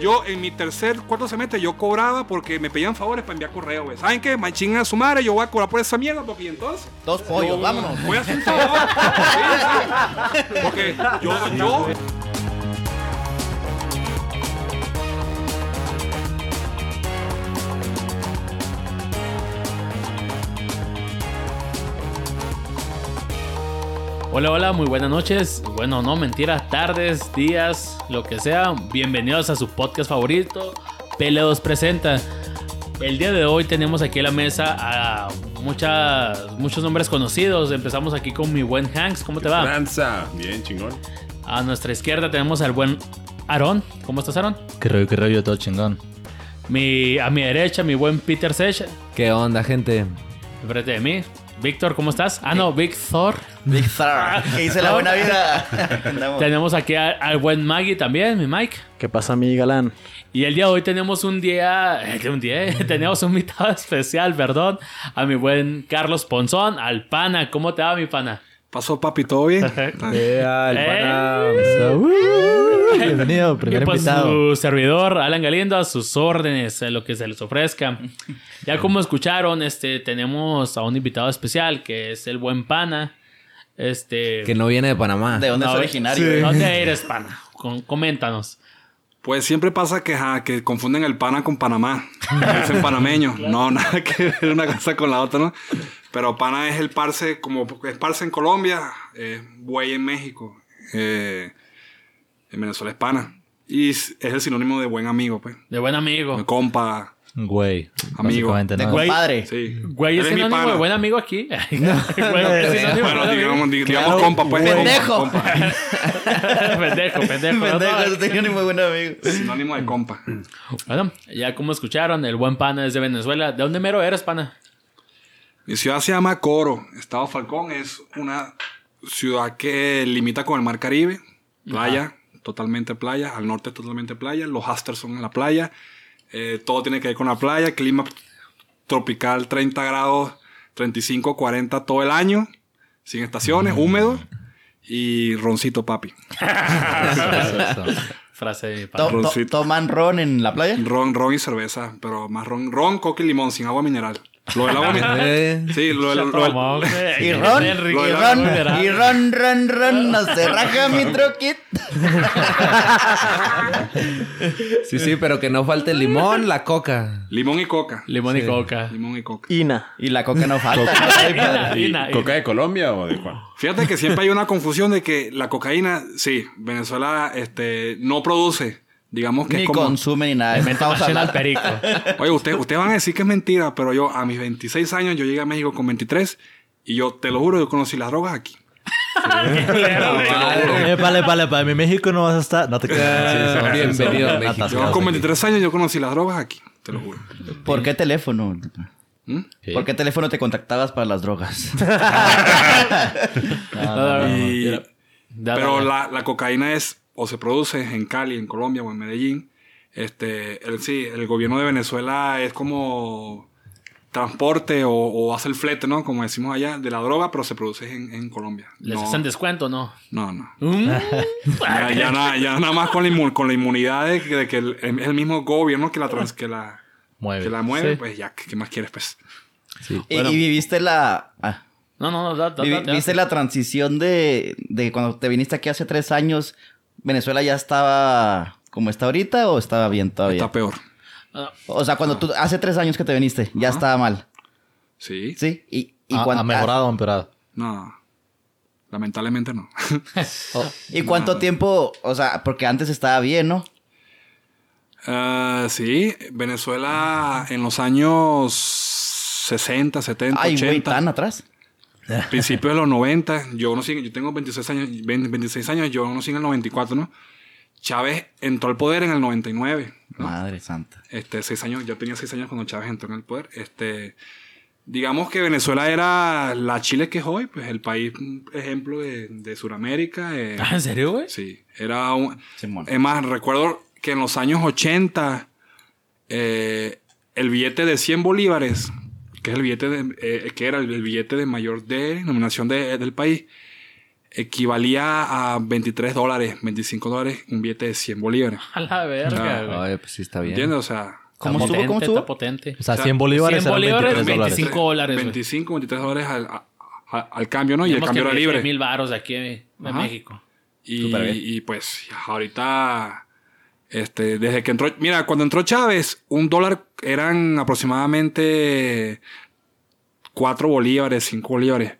yo en mi tercer, cuarto semestre, yo cobraba porque me pedían favores para enviar correo, güey. ¿Saben qué? Machín a su madre, yo voy a cobrar por esa mierda porque y entonces. Dos pollos, yo vámonos. Voy a hacer un favor. Sí, sí. Porque yo, yo, Hola, hola, muy buenas noches. Bueno, no, mentiras, tardes, días, lo que sea. Bienvenidos a su podcast favorito, Peleados Presenta. El día de hoy tenemos aquí en la mesa a muchas, muchos nombres conocidos. Empezamos aquí con mi buen Hanks. ¿Cómo te va? Bien, chingón. A nuestra izquierda tenemos al buen Aaron. ¿Cómo estás, Aaron? Qué rollo, qué rollo, todo chingón. Mi, a mi derecha, mi buen Peter Sech. ¿Qué onda, gente? Enfrente de mí. Víctor, ¿cómo estás? Ah, no, Víctor. Big Thar. Que dice la buena vida. Tenemos aquí al buen Maggie también, mi Mike. ¿Qué pasa, mi galán? Y el día de hoy tenemos un día, eh, un día, eh, tenemos un invitado especial, perdón, a mi buen Carlos Ponzón, al pana. ¿Cómo te va, mi pana? Pasó papi, ¿todo bien? Eh. Bienvenido, primer pues invitado. su servidor, Alan Galindo, a sus órdenes, a lo que se les ofrezca. Ya como escucharon, este, tenemos a un invitado especial que es el buen pana. Este, Que no viene de Panamá. ¿De dónde No, es originario? güey? ¿Dónde eres, pana? Com- coméntanos. Pues siempre pasa que confunden el pana con Panamá. Dicen panameño. No, nada que ver una cosa con la otra, ¿no? Pero pana es el parce, como es parce en Colombia, es buey en México. eh, en Venezuela es pana. Y es es el sinónimo de buen amigo, pues. De buen amigo. De compa. Güey. Amigo. De ¿no? Güey. compadre. Sí. Güey, es sinónimo de buen amigo aquí. Güey, es sinónimo de Bueno, digamos, di- digamos Claro, compa, pues. compa, pendejo. compa. pendejo, pendejo. Pendejo, ¿no? ese tenía ni muy buen amigo. Sinónimo de compa. Bueno, ya como escucharon, el buen pana es de Venezuela. ¿De dónde mero eres, pana? Mi ciudad se llama Coro. Estado Falcón es una ciudad que limita con el Mar Caribe. Playa, totalmente playa. Al norte totalmente playa. Los Asters son en la playa. Eh, todo tiene que ver con la playa. Clima tropical, 30 grados, 35, 40 todo el año. Sin estaciones, húmedo. Y roncito, papi. Frase. To- to-. ¿Toman ron en la playa? Ron, ron y cerveza. Pero más ron. Ron, coca y limón, sin agua mineral. Lo del agua mineral. Sí, lo del... güey. Y ron, y ron, y ron, ron, ron, no se raja mi troquit. sí, sí, pero que no falte el limón, la coca. Limón y coca. Limón y coca. Limón y coca. Ina. Y la coca no falta. Ay, padre. Y na- y- ¿Coca de Colombia o de cuál? Fíjate que siempre hay una confusión de que la cocaína, sí, Venezuela este, no produce. Digamos que Ni es como. consume ni nada. Al perico. Oye, ustedes ustedes van a decir que es mentira, pero yo a mis 26 años, yo llegué a México con 23 y yo te lo juro, yo conocí las drogas aquí. Eh, vale, vale, vale. En México no vas a estar. No te creas. son bienvenidos a México. atascados Yo con aquí. 23 años, yo conocí las drogas aquí, te lo juro. ¿Por qué teléfono? ¿Mm? ¿Por qué teléfono te contactabas para las drogas? Y- Dale, pero la, la cocaína es, o se produce en Cali, en Colombia o en Medellín. Este, el, sí, el gobierno de Venezuela es como transporte o, o hace el flete, ¿no? Como decimos allá, de la droga, pero se produce en, en Colombia. ¿Les no, hacen descuento no? no, no. Mm. Ya, ya nada, ya nada más con la, con la inmunidad de, que- de que el, es el mismo gobierno que la, trans- que la, Mueve. que la mueve, Sí. pues ya, ¿qué, qué más quieres, pues? y, y viviste la... ah, No, no, no. Da, da, da. ¿Viste la transición de, de cuando te viniste aquí hace tres años? ¿Venezuela ya estaba como está ahorita o estaba bien todavía? Está peor. O sea, cuando tú... Hace tres años que te viniste, ya estaba mal. Sí. ¿Sí? Y, y Ha, ha mejorado o empeorado. No. Lamentablemente no. ¿Y cuánto tiempo? O sea, porque antes estaba bien, ¿no? Ah, sí, Venezuela en los años 60, 70, Ay, güey, 80, tan atrás. principios de los 90, yo conocí, yo tengo 26 años, 20, 26 años, yo conocí en el 94, ¿no? Chávez entró al poder en el 99, ¿no? Madre santa. Este, seis años, yo tenía seis años cuando Chávez entró en el poder. Este, digamos que Venezuela era la Chile que es hoy, pues el país, ejemplo de, de Sudamérica. eh, Ah, ¿En serio, güey? Sí, era un... Es más, recuerdo que en los años 80, eh, el billete de 100 bolívares, que es el billete de, eh, que era el, billete de mayor denominación de- del país, equivalía a 23 dólares, 25 dólares, un billete de 100 bolívares. A la verga, güey. Ay, pues sí está bien. ¿Entiendes? O sea, ¿Cómo Está estuvo? ¿Cómo potente, estuvo? Está potente. O sea, 100 bolívares 100 eran bolívares, 23 dólares. 25 dólares. güey. 25, 23 dólares al, a- a- al cambio, ¿no? Y el cambio que era libre. mil baros aquí de Ajá. México. Y, y, pues ahorita, este, desde que entró, mira, cuando entró Chávez, un dólar eran aproximadamente 4 bolívares, 5 bolívares.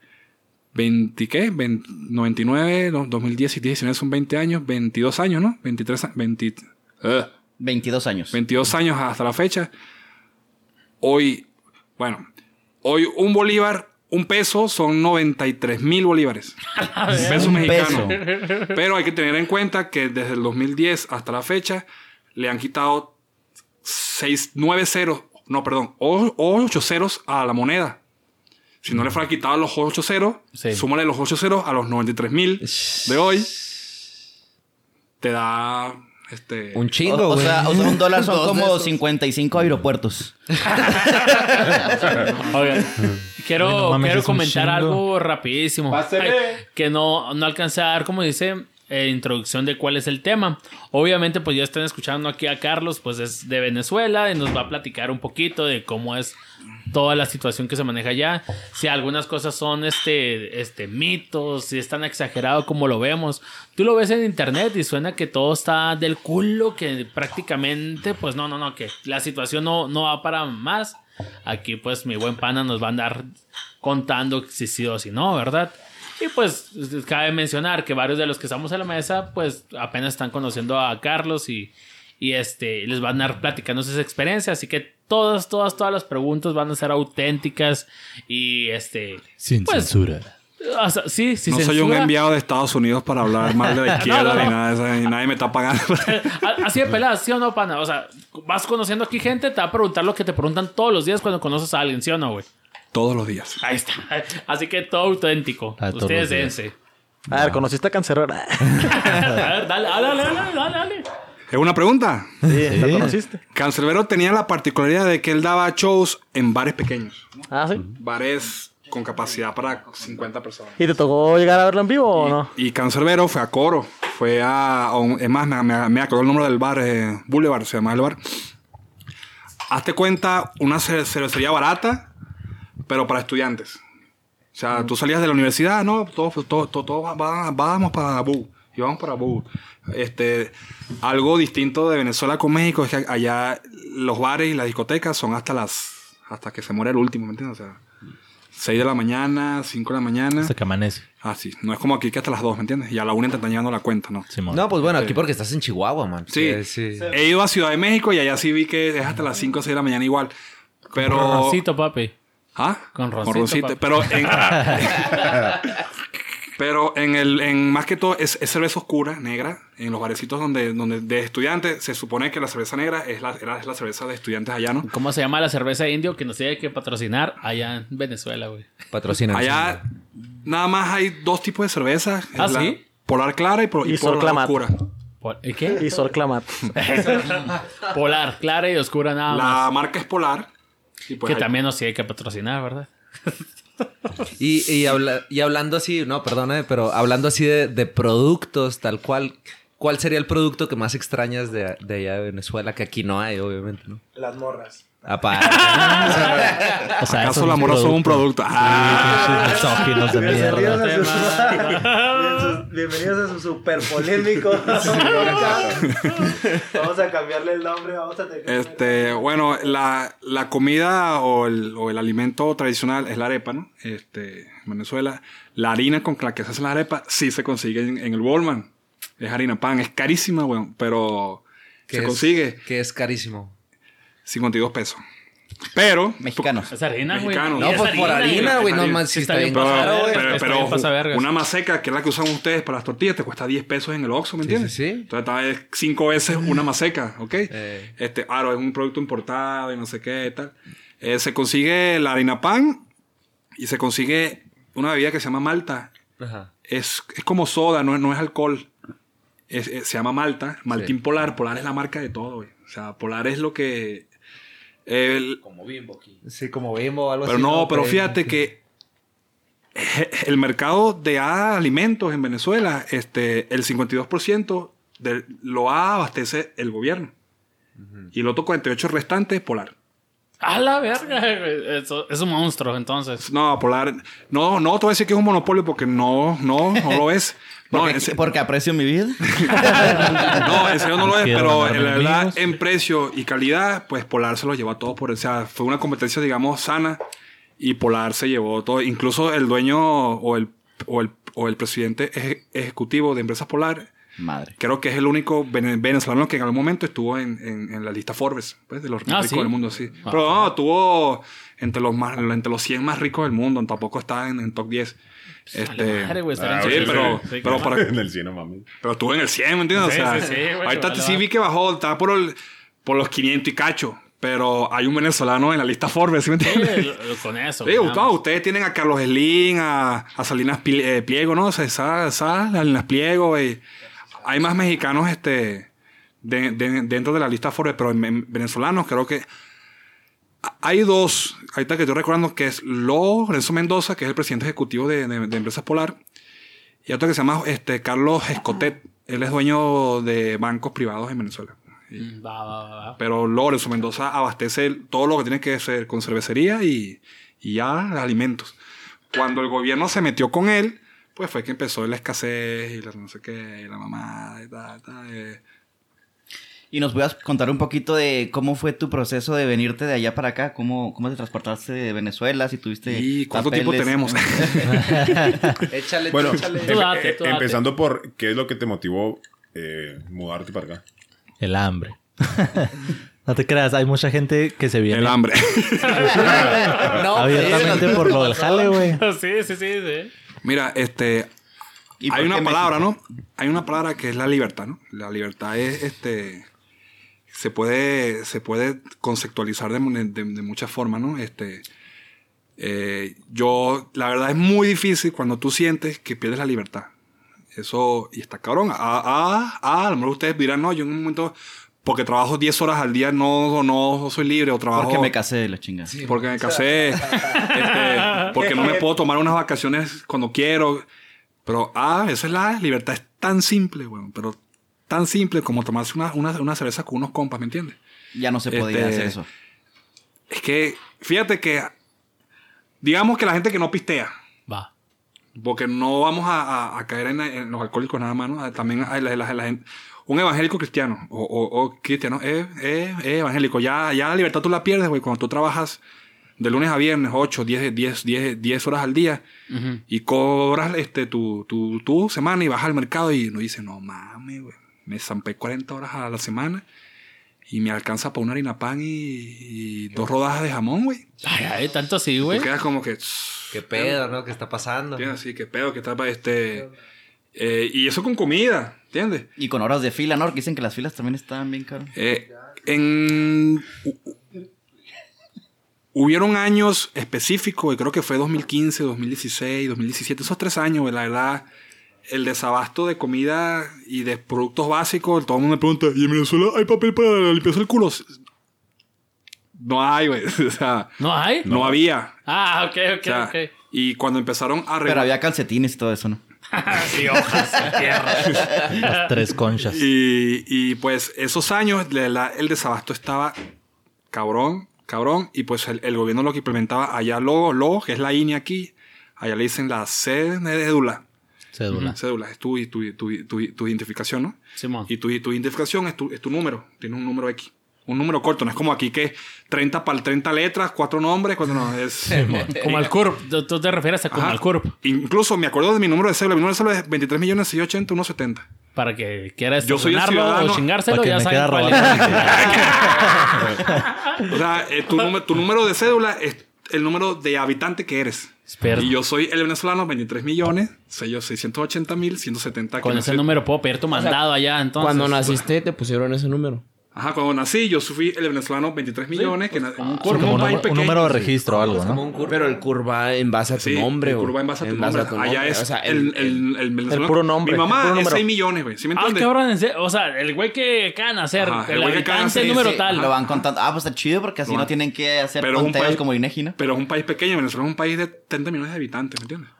20, ¿qué? 20 99, no, 2010 y 19 son 20 años, 22 años, ¿no? 23, a- 20, ugh, 22 años. 22 años hasta la fecha. Hoy, bueno, hoy un bolívar, un peso son 93 mil bolívares. peso. Pero hay que tener en cuenta que desde el 2010 hasta la fecha le han quitado 6, 9 ceros, no, perdón, 8 ceros a la moneda. Si no le fuera quitado los 8 ceros, Sí. súmale los 8 ceros a los 93 mil de hoy, te da este, Un chingo, O, sea, o sea, un dólar son como esos. 55 aeropuertos. Oigan, quiero, Güey, no mames, quiero comentar algo rapidísimo. Ay, que no, no alcancé a dar, como dice, eh, introducción de cuál es el tema. Obviamente, pues ya están escuchando aquí a Carlos, pues es de Venezuela y nos va a platicar un poquito de cómo es toda la situación que se maneja allá. Si algunas cosas son este, este mitos, si es tan exagerado como lo vemos. Tú lo ves en internet y suena que todo está del culo, que prácticamente, pues no, no, no, que la situación no, no va para más. Aquí, pues, mi buen pana nos va a andar contando si sí o si no, ¿verdad? Y pues cabe mencionar que varios de los que estamos en la mesa, pues apenas están conociendo a Carlos y, y este les van a andar platicando sus experiencias. Así que todas, todas, todas las preguntas van a ser auténticas y este. Sin pues, censura. o sea, sí, sí. no soy un enviado de Estados Unidos para hablar mal de la izquierda No, no, no. ni nada de eso, y nadie me está pagando. Así de peladas, ¿sí o no, pana? O sea, vas conociendo aquí gente, te va a preguntar lo que te preguntan todos los días cuando conoces a alguien, ¿sí o no, güey? Todos los días. Ahí está. Así que todo auténtico. Ah, Ustedes dense. A ver, ¿conociste a Cancerbero? A ver, dale, dale, dale, dale, dale, dale. ¿Es una pregunta? Sí, ¿lo conociste? Cancerbero tenía la particularidad de que él daba shows en bares pequeños. Ah, sí. Bares con capacidad para 50 personas. ¿Y te tocó llegar a verlo en vivo o no? Y Cancerbero fue a Coro. Fue a... a un- es más, me, me, me acordó el nombre del bar. eh, Boulevard se llama el bar. Hazte cuenta, una cer- cervecería barata, pero para estudiantes. O sea, tú salías de la universidad, ¿no? Todos todo, todo, todo, va- vamos para Bu. Y vamos para Bu. Este, algo distinto de Venezuela con México es que allá los bares y las discotecas son hasta las... Hasta que se muere el último, ¿me entiendes? O sea, 6 de la mañana, 5 de la mañana. Hasta que amanece. Ah, sí. No es como aquí que hasta las 2, ¿me entiendes? Y a la 1 te están llevando la cuenta, ¿no? No, pues bueno, aquí porque estás en Chihuahua, man. Sí. Que sí. He ido a Ciudad de México y allá sí vi que es hasta las 5 o 6 de la mañana igual. Pero... Roncito, papi. ¿Ah? Con roncito, papi. Pero en... Pero en el, en más que todo es, es cerveza oscura, negra, en los barecitos donde, donde de estudiantes, se supone que la cerveza negra es la, era- es la cerveza de estudiantes allá, ¿no? ¿Cómo se llama la cerveza indio que nos tiene que patrocinar allá en Venezuela, güey? Patrocina. Allá nada más hay dos tipos de cerveza. ¿Ah, la sí? Polar clara y, por, y polar oscura. ¿Y qué? Y Sol Clamat. Polar, clara y oscura nada La más. marca es polar. y pues que hay- también nos tiene que patrocinar, ¿verdad? Y, y, habla- y hablando así, no, perdone, pero hablando así de, de productos, tal cual, ¿cuál sería el producto que más extrañas de, de allá de Venezuela? Que aquí no hay, obviamente, ¿no? Las morras. Aparte. O sea, ¿Acaso eso la es un mora son un producto. Ah. Misóginos de mierda. Bienvenidos a su super polémico. Vamos a cambiarle el nombre, vamos a tener Este, bueno, la, la comida o el, o el alimento tradicional es la arepa, ¿no? Este, en Venezuela. La harina con la que se hace la arepa sí se consigue en, en el Walmart. Es harina pan, es carísima, weón, pero se es- consigue Que es carísimo. 52 pesos. Pero, Mexicanos. Es harina, güey. No, es pues por harina, güey, no más Sí si está está bien pero, pasada, verga, pero- está pero vergas. una maseca, que es la que usan ustedes para las tortillas, te cuesta 10 pesos en el Oxxo, ¿me Sí, entiendes? sí, sí. Entonces, tal vez cinco veces una maseca, ¿ok? Eh. Este, claro, es un producto importado y no sé qué y tal. Eh, se consigue la harina pan y se consigue una bebida que se llama malta. Ajá. Es, es como soda, no, es- no es alcohol. Es- es- se llama malta. Maltín Sí. Polar. Polar es la marca de todo, güey. O sea, Polar es lo que... el- Sí, como bimbo o algo pero así. no, pero Pero- fíjate que eh, el mercado de alimentos en Venezuela, este, el 52% de, lo abastece el gobierno. Y el otro 48% restante es Polar. A la verga. Eso- es un monstruo, entonces. No, Polar. No, no te voy a decir que es un monopolio porque no, no, no lo es. No, Porque, en se- porque aprecio mi vida. no, serio no lo es, pero en la verdad, amigos. en precio y calidad, pues Polar se lo llevó a todo por, o sea, fue una competencia, digamos, sana y Polar se llevó todo. Incluso el dueño o el, o el, o el presidente eje- ejecutivo de Empresas Polar, Madre. creo que es el único vene- venezolano que en algún momento estuvo en, en- en la lista Forbes, pues, de los Ah, ricos ¿sí? del mundo, sí. Ah. Pero no, tuvo entre los, más, entre los 100 más ricos del mundo, tampoco está en, en top 10. Este, Madre, güey, Ah, sí, pero, sí. Sí, pero para, En el cielo, mami. pero estuvo en el 100, ¿me entiendes? Sí, o sea, sí, sí, güey, ahorita vale, sí vale. vi que bajó, estaba por, el- por los 500 y cacho. Pero hay un venezolano en la lista Forbes, ¿sí me entiendes? con eso. Sí, no, ustedes tienen a Carlos Slim, a, a Salinas eh, Pliego, ¿no? O sea, esa, esa, Salinas Pliego, güey. Hay más mexicanos este, de- de- dentro de la lista Forbes, pero en, en venezolanos creo que hay dos, ahorita que estoy recordando, que es Lorenzo Mendoza, que es el presidente ejecutivo de, Empresas Polar, y otro que se llama este, Carlos Escotet. Él es dueño de bancos privados en Venezuela. Mm, Va, va. Pero Lorenzo Mendoza abastece todo lo que tiene que ser con cervecería y, y ya alimentos. Cuando el gobierno se metió con él, pues fue que empezó la escasez y la no sé qué, y la mamá y tal, tal. eh. Y nos puedas contar un poquito de cómo fue tu proceso de venirte de allá para acá, cómo, cómo te transportaste de Venezuela, si tuviste ¿Y cuánto tiempo tenemos? Échale, Bueno, échale. Tú date, tú eh, date. empezando por qué es lo que te motivó eh, mudarte para acá. El hambre. no te creas, hay mucha gente que se viene el hambre. No, abiertamente por lo del jale, güey. Sí, sí, sí, sí. Mira, este, ¿Y por hay una palabra? ¿no? Hay una palabra que es la libertad, ¿no? La libertad es, este, se puede, se puede conceptualizar de, de- de muchas formas, ¿no? Este, eh, yo, la verdad es muy difícil cuando tú sientes que pierdes la libertad. Eso, y está cabrón. Ah, ah, ah, a lo mejor ustedes dirán, no, yo en un momento, porque trabajo 10 horas al día, no, no soy libre, o trabajo... Porque me casé de la chingada. Porque me casé. este, porque no me puedo tomar unas vacaciones cuando quiero. Pero, ah, esa es la libertad. Es tan simple, weón. Pero tan simple como tomarse una, una, una cerveza con unos compas, ¿me entiendes? Ya no se podía Este, hacer eso. Es que, fíjate que, digamos que la gente que no pistea, Va. porque no vamos a, a- a caer en, en los alcohólicos nada más, ¿no? También hay la, la- la gente- un evangélico cristiano o, o- o cristiano es, es- es evangélico. Ya, ya la libertad tú la pierdes, güey, cuando tú trabajas de lunes a viernes, 8, 10, 10, 10, 10 horas al día Ujú. y cobras este, tu, tu, tu semana y vas al mercado y no dices, no mames, güey, me zampé 40 horas a la semana y me alcanza para una harina pan y, y dos rodajas de jamón, güey. Ay, ay, tanto así, güey. Tú quedas como que... Qué pedo, ¿no? ¿Qué está pasando? Así que pedo que está para este... eh, y eso con comida, ¿entiendes? Y con horas de fila, ¿no? Porque dicen que las filas también estaban bien caras. Eh, en... hu- hu- Hubieron años específicos, y creo que fue 2015, 2016, 2017, esos tres años, güey, la verdad, el desabasto de comida y de productos básicos, todo el mundo me pregunta, ¿y en Venezuela hay papel para limpiarse el culo? No hay, güey, o sea, ¿No hay? no, había. Ah, ok, ok, O sea, ok. Y cuando empezaron a Pero había calcetines y todo eso, ¿no? sí, hojas en tierra. Las tres conchas. Y, y, pues esos años la- la- el desabasto estaba cabrón, cabrón. Y pues el, el gobierno lo que implementaba allá lo, lo, que es la INE aquí, allá le dicen la cédula. Cédula. Cédula, es tu, tu, tu, tu- tu identificación, ¿no? Simón. Y tu, tu identificación es tu, es tu número, tienes un número X. Un número corto, no es como aquí que 30 para 30 letras, cuatro nombres, cuando no, es... Como al CURP. Tú- te refieres a como al CURP. Incluso me acuerdo de mi número de cédula. Mi número de cédula es 23 millones 680 170. Para que quieras Yo soy el o chingárselo, Para que ya robando. O sea, eh, tu, número, tu número de cédula es el número de habitante que eres. Espera. Y yo soy el venezolano, 23 millones, sello 680 mil, 170. Con ese nací- número puedo pedir tu mandado allá, entonces. Cuando naciste te pusieron ese número. Ajá, cuando nací, yo fui el venezolano 23 millones. que na- un, Como un, país un pequeño, número de sí. registro o algo, ¿no? Pero el curva en base a tu Sí, nombre, el curva en base a tu En base nombre. a tu Allá nombre. es O sea, el, el, el, venezolano. puro nombre, Mi el mamá es número. 6 millones, güey. ¿Sí me Ah, entiendes? cabrón, o sea, el güey que acaban de hacer, Ajá, el el güey que acaban hacer, número sí. tal. Lo van contando. Ah, pues está chido porque así no, tienen que hacer Pero es un conteos país- como Inegi, ¿no? Pero es un país pequeño. Venezuela es un país de 30 millones de habitantes, ¿me entiendes?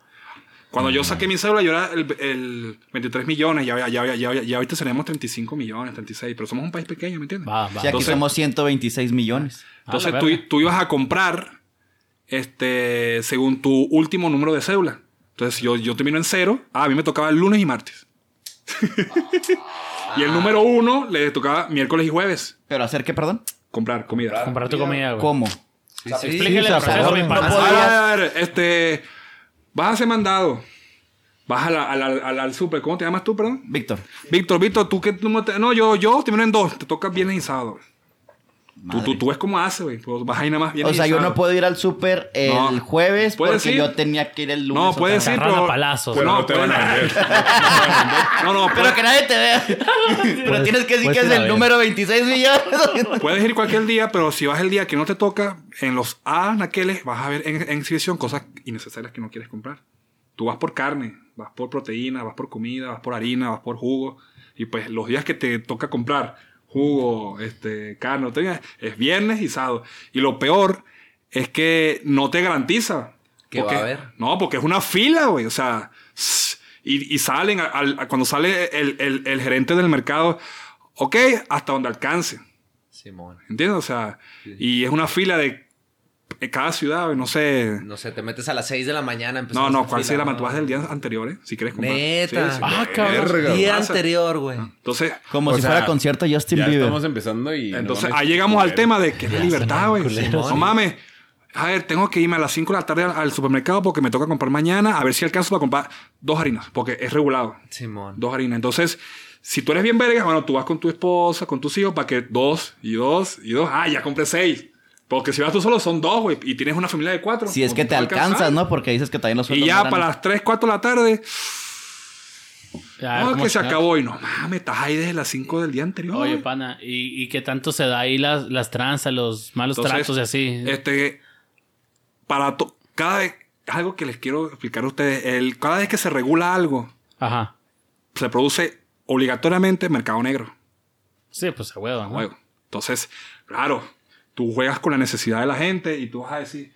Cuando yo saqué mi cédula, yo era el, el 23 millones, ya, ya, ya, ya, ya ahorita seríamos 35 millones, 36, pero somos un país pequeño, ¿me entiendes? Va, va. Sí, aquí Entonces- somos 126 millones. Entonces la tú, tú ibas a comprar este, según tu último número de cédula. Entonces yo, yo termino en cero. Ah, a mí me tocaba el lunes y martes. y el número uno le tocaba miércoles y jueves. ¿Pero hacer qué, perdón? Comprar comida. Comprar tu comida, güey. ¿Cómo? Sí, el o sea, proceso, no- mi no pana. A ver, este. Vas a ser mandado. Vas a la- a la- al, al super. ¿Cómo te llamas tú, perdón? Víctor. Víctor, Víctor, tú qué número te- No, yo, yo termino en dos. Te toca viernes y sábado. Tú, tú, tú ves cómo hace, güey. Pues vas ahí nada más viernes O sea, yo no puedo ir al súper el No. jueves porque ir. yo tenía que ir el lunes. No, puedes ir, a pero... palazos. Pero no, no te van a puedes- vender. No, no, Pero que nadie te vea. pero tienes que decir que es el número 26 millones. puedes ir cualquier día, pero si vas el día que no te toca, en los anaqueles vas a ver en, en exhibición cosas innecesarias que no quieres comprar. Tú vas por carne, vas por proteína, vas por comida, vas por harina, vas por jugo. Y pues los días que te toca comprar jugo, este, proteína, es viernes y sábado. Y lo peor es que no te garantiza. ¿Qué va a haber? No, porque es una fila, güey. O sea, y, y salen, al- al- cuando sale el, el- el gerente del mercado, ok, hasta donde alcance. Simón. ¿Entiendes? O sea, y es una fila de cada ciudad, güey, no sé. No sé, te metes a las 6 de la mañana. No, no, ¿cuál sería la vas del día anterior, ¿eh? Si quieres comprar. Neta. Sí, sí. Ah, cabrón. Verga. Día anterior, güey. Entonces, Como si sea, fuera concierto Justin Ya Bieber. estamos empezando y... entonces ahí llegamos al tema de que es Ya libertad, güey. No mames. A ver, tengo que irme a las 5 de la tarde al, al supermercado porque me toca comprar mañana, a ver si alcanzo para comprar dos harinas, porque es regulado. Simón. Dos harinas. Entonces, si tú eres bien verga, bueno, tú vas con tu esposa, con tus hijos, para que dos y dos y dos. Ah, ya compré seis. Porque si vas tú solo son dos, güey, y tienes una familia de cuatro. Si es no que te alcanzas, ¿no? Porque dices que también los Y ya no eran- para las 3, 4 de la tarde, Ya, no, ¿cómo que se acabó. Y no mames, estás ahí desde las 5 del día anterior. Oye, pana, ¿y, y qué tanto se da ahí las, las tranzas, los malos Entonces, tratos y así? Este, para to- cada vez, algo que les quiero explicar a ustedes, el, cada vez que se regula algo, Ajá. se produce obligatoriamente mercado negro. Sí, pues a huevo, a ¿no? huevo. Entonces, claro, tú juegas con la necesidad de la gente y tú vas a decir,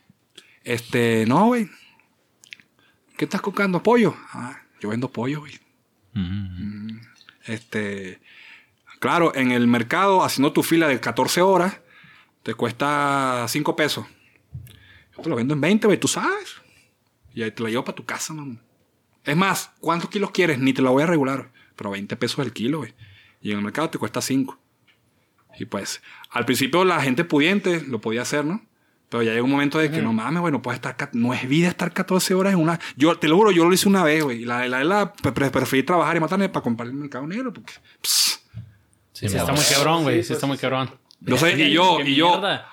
este, no, güey, ¿qué estás comprando? ¿Pollo? Ah, yo vendo pollo, güey. Este, claro, en el mercado, haciendo tu fila de 14 horas, te cuesta 5 pesos. Yo te lo vendo en 20, güey, tú sabes. Y ahí te la llevo para tu casa, mamá. Es más, ¿cuántos kilos quieres? Ni te la voy a regular. Pero 20 pesos el kilo, güey. Y en el mercado te cuesta 5. Y pues, al principio la gente pudiente lo podía hacer, ¿no? Pero ya llega un momento de que no mames, güey, no puedes estar, no es vida estar 14 horas en una. Yo te lo juro, yo lo hice una vez, güey. La, la, la pre- preferí trabajar y matarme para comprar el mercado negro, porque. pss, Sí, está muy cabrón, güey. Sí, está muy cabrón. yo sé, y yo, ¿Qué y yo, mierda?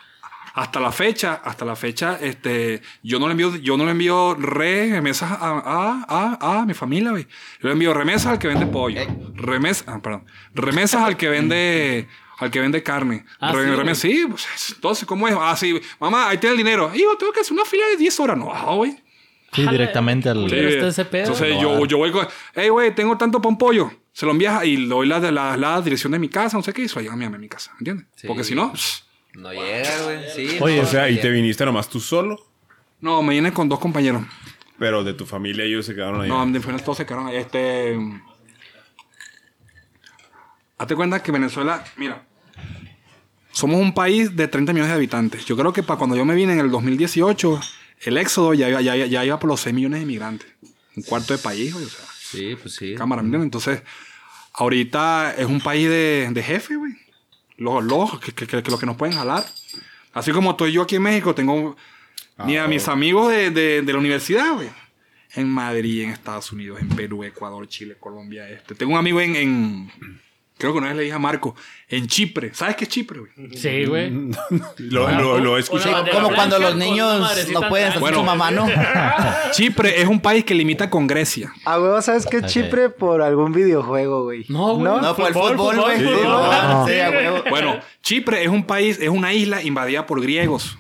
hasta la fecha, hasta la fecha, este, yo no le envío, yo no le envío remesas a, a, a, a mi familia, güey. Yo le envío remesas al que vende pollo. Remesas, ah, perdón. Remesas al que vende, al que vende carne. Ah, Re- sí, remesas, sí, pues, entonces, ¿cómo es? Ah, sí, mamá, ahí tiene el dinero. Hijo, tengo que hacer una fila de 10 horas. No, güey. Sí, directamente al... Sí. Ese pedo. Entonces No, yo, ah. yo voy con, hey, güey, tengo tanto un pollo. Se lo envías y le doy la, la, la dirección de mi casa, no sé qué, y se lo llega a mi, a mi casa, ¿entiendes? Sí. Porque si no, pss, No llega, güey. Sí. Oye, no, o sea, ¿y llega. te viniste nomás tú solo? no, me viene con dos compañeros. Pero de tu familia ellos se quedaron ahí. No, de todos se quedaron ahí. Este. Hazte cuenta que Venezuela, mira, somos un país de 30 millones de habitantes. Yo creo que para cuando yo me vine en el 2018, el éxodo ya, iba- ya, ya, ya iba por los 6 millones de inmigrantes. Un cuarto de país, güey, o sea, Sí, pues sí. cámara, ¿me entiendes? Entonces, ahorita es un país de, de jefe, güey. Los, los, que, que, que, que los que nos pueden jalar. Así como estoy yo aquí en México, tengo ni a mis amigos de, de, de la universidad, güey. En Madrid, en Estados Unidos, en Perú, Ecuador, Chile, Colombia. Este. Tengo un amigo en, en- Creo que una vez le dije a Marco, en Chipre. ¿Sabes qué es Chipre, güey? Sí, güey. Lo, lo, lo he Sí, escuchado. como cuando los niños no pueden en hacer Bueno. su mamá, ¿no? Chipre es un país que limita con Grecia. A huevo, ¿sabes qué? Chipre por algún videojuego, güey. No, güey. No, por el fútbol, güey. Sí, Ah, no, sí, a huevo. Bueno, Chipre es un país, es una isla invadida por griegos.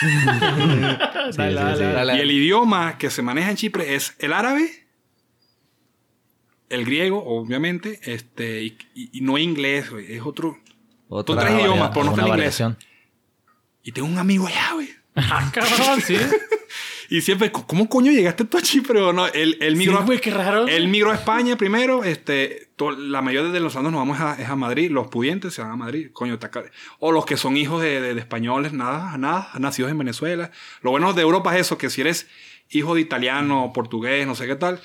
Dale, dale, dale. Dale. Y el idioma que se maneja en Chipre es el árabe, el griego, obviamente, este, y, y- y no inglés, güey, es otro. Otra Son tres varia- idiomas, pero no está en inglés. variación. Y tengo un amigo allá, güey. Ah, cabrón, sí. Y siempre, ¿cómo coño llegaste tú a Chipre? O no, él, él migró, Sí, güey, qué raro. Él migró a España primero. Este, to- la mayoría de los años nos vamos a, es a Madrid. Los pudientes se van a Madrid. Coño, está O los que son hijos de, de- de españoles, nada, nada, nacidos en Venezuela. Lo bueno de Europa es eso, que si eres hijo de italiano, portugués, no sé qué tal,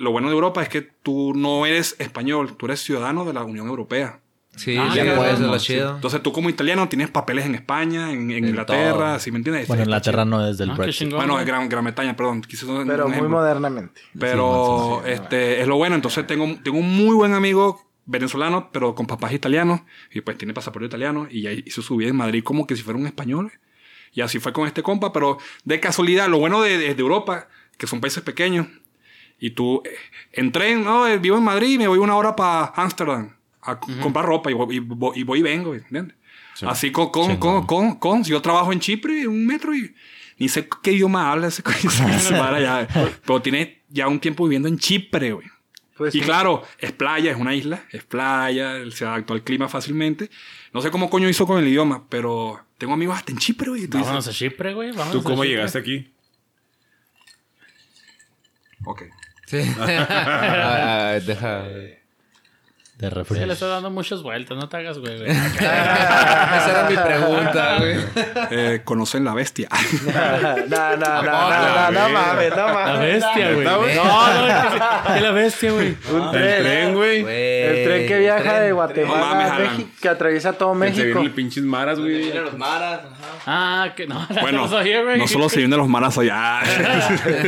lo bueno de Europa es que tú no eres español, tú eres ciudadano de la Unión Europea. Sí, Ah, ya puedes, es lo Sí. chido. Entonces tú como italiano tienes papeles en España, en, en En Inglaterra, todo. ¿sí me entiendes? Bueno, Inglaterra no es del Ah, Brexit. chingón. Bueno, güey. Gran, Gran Bretaña, perdón. un Pero muy ejemplo. modernamente. Pero este, es lo bueno. Entonces tengo, tengo un muy buen amigo venezolano, pero con papás italianos. Y pues tiene pasaporte italiano. Y ya hizo su vida en Madrid como que si fuera un español. Y así fue con este compa. Pero de casualidad, lo bueno de, de- de Europa, que son países pequeños. Y tú eh, en tren, no, Eh, vivo en Madrid, me voy una hora para Ámsterdam a comprar ropa y voy, y voy- y voy y vengo, ¿entiendes? Así con, con, con, con, con- yo trabajo en Chipre, un metro y ni sé qué idioma habla ese allá. Pero tiene ya un tiempo viviendo en Chipre, güey. Pues y sí. claro, es playa, es una isla, es playa, se adaptó al clima fácilmente. No sé cómo coño hizo con el idioma, pero tengo amigos hasta en Chipre, güey. y dices, Vámonos a Chipre, güey. ¿Tú cómo Chipre. llegaste aquí? Ok. Sí. Ah, deja. De Sí, refresco. le estás dando muchas vueltas, no te hagas, güey. güey. Esa era mi pregunta, güey. Eh, ¿Conocen la bestia? No, no, no, no, no, no mames, no La mames. bestia, güey. No, no, que la bestia, güey. Un El tren. tren, güey. El tren que viaja de No Guatemala mames, a. México, que atraviesa todo Se México. vienen los pinches maras, güey. los maras. Ah, que no. bueno, no sabía, güey. no solo se vienen los maras allá.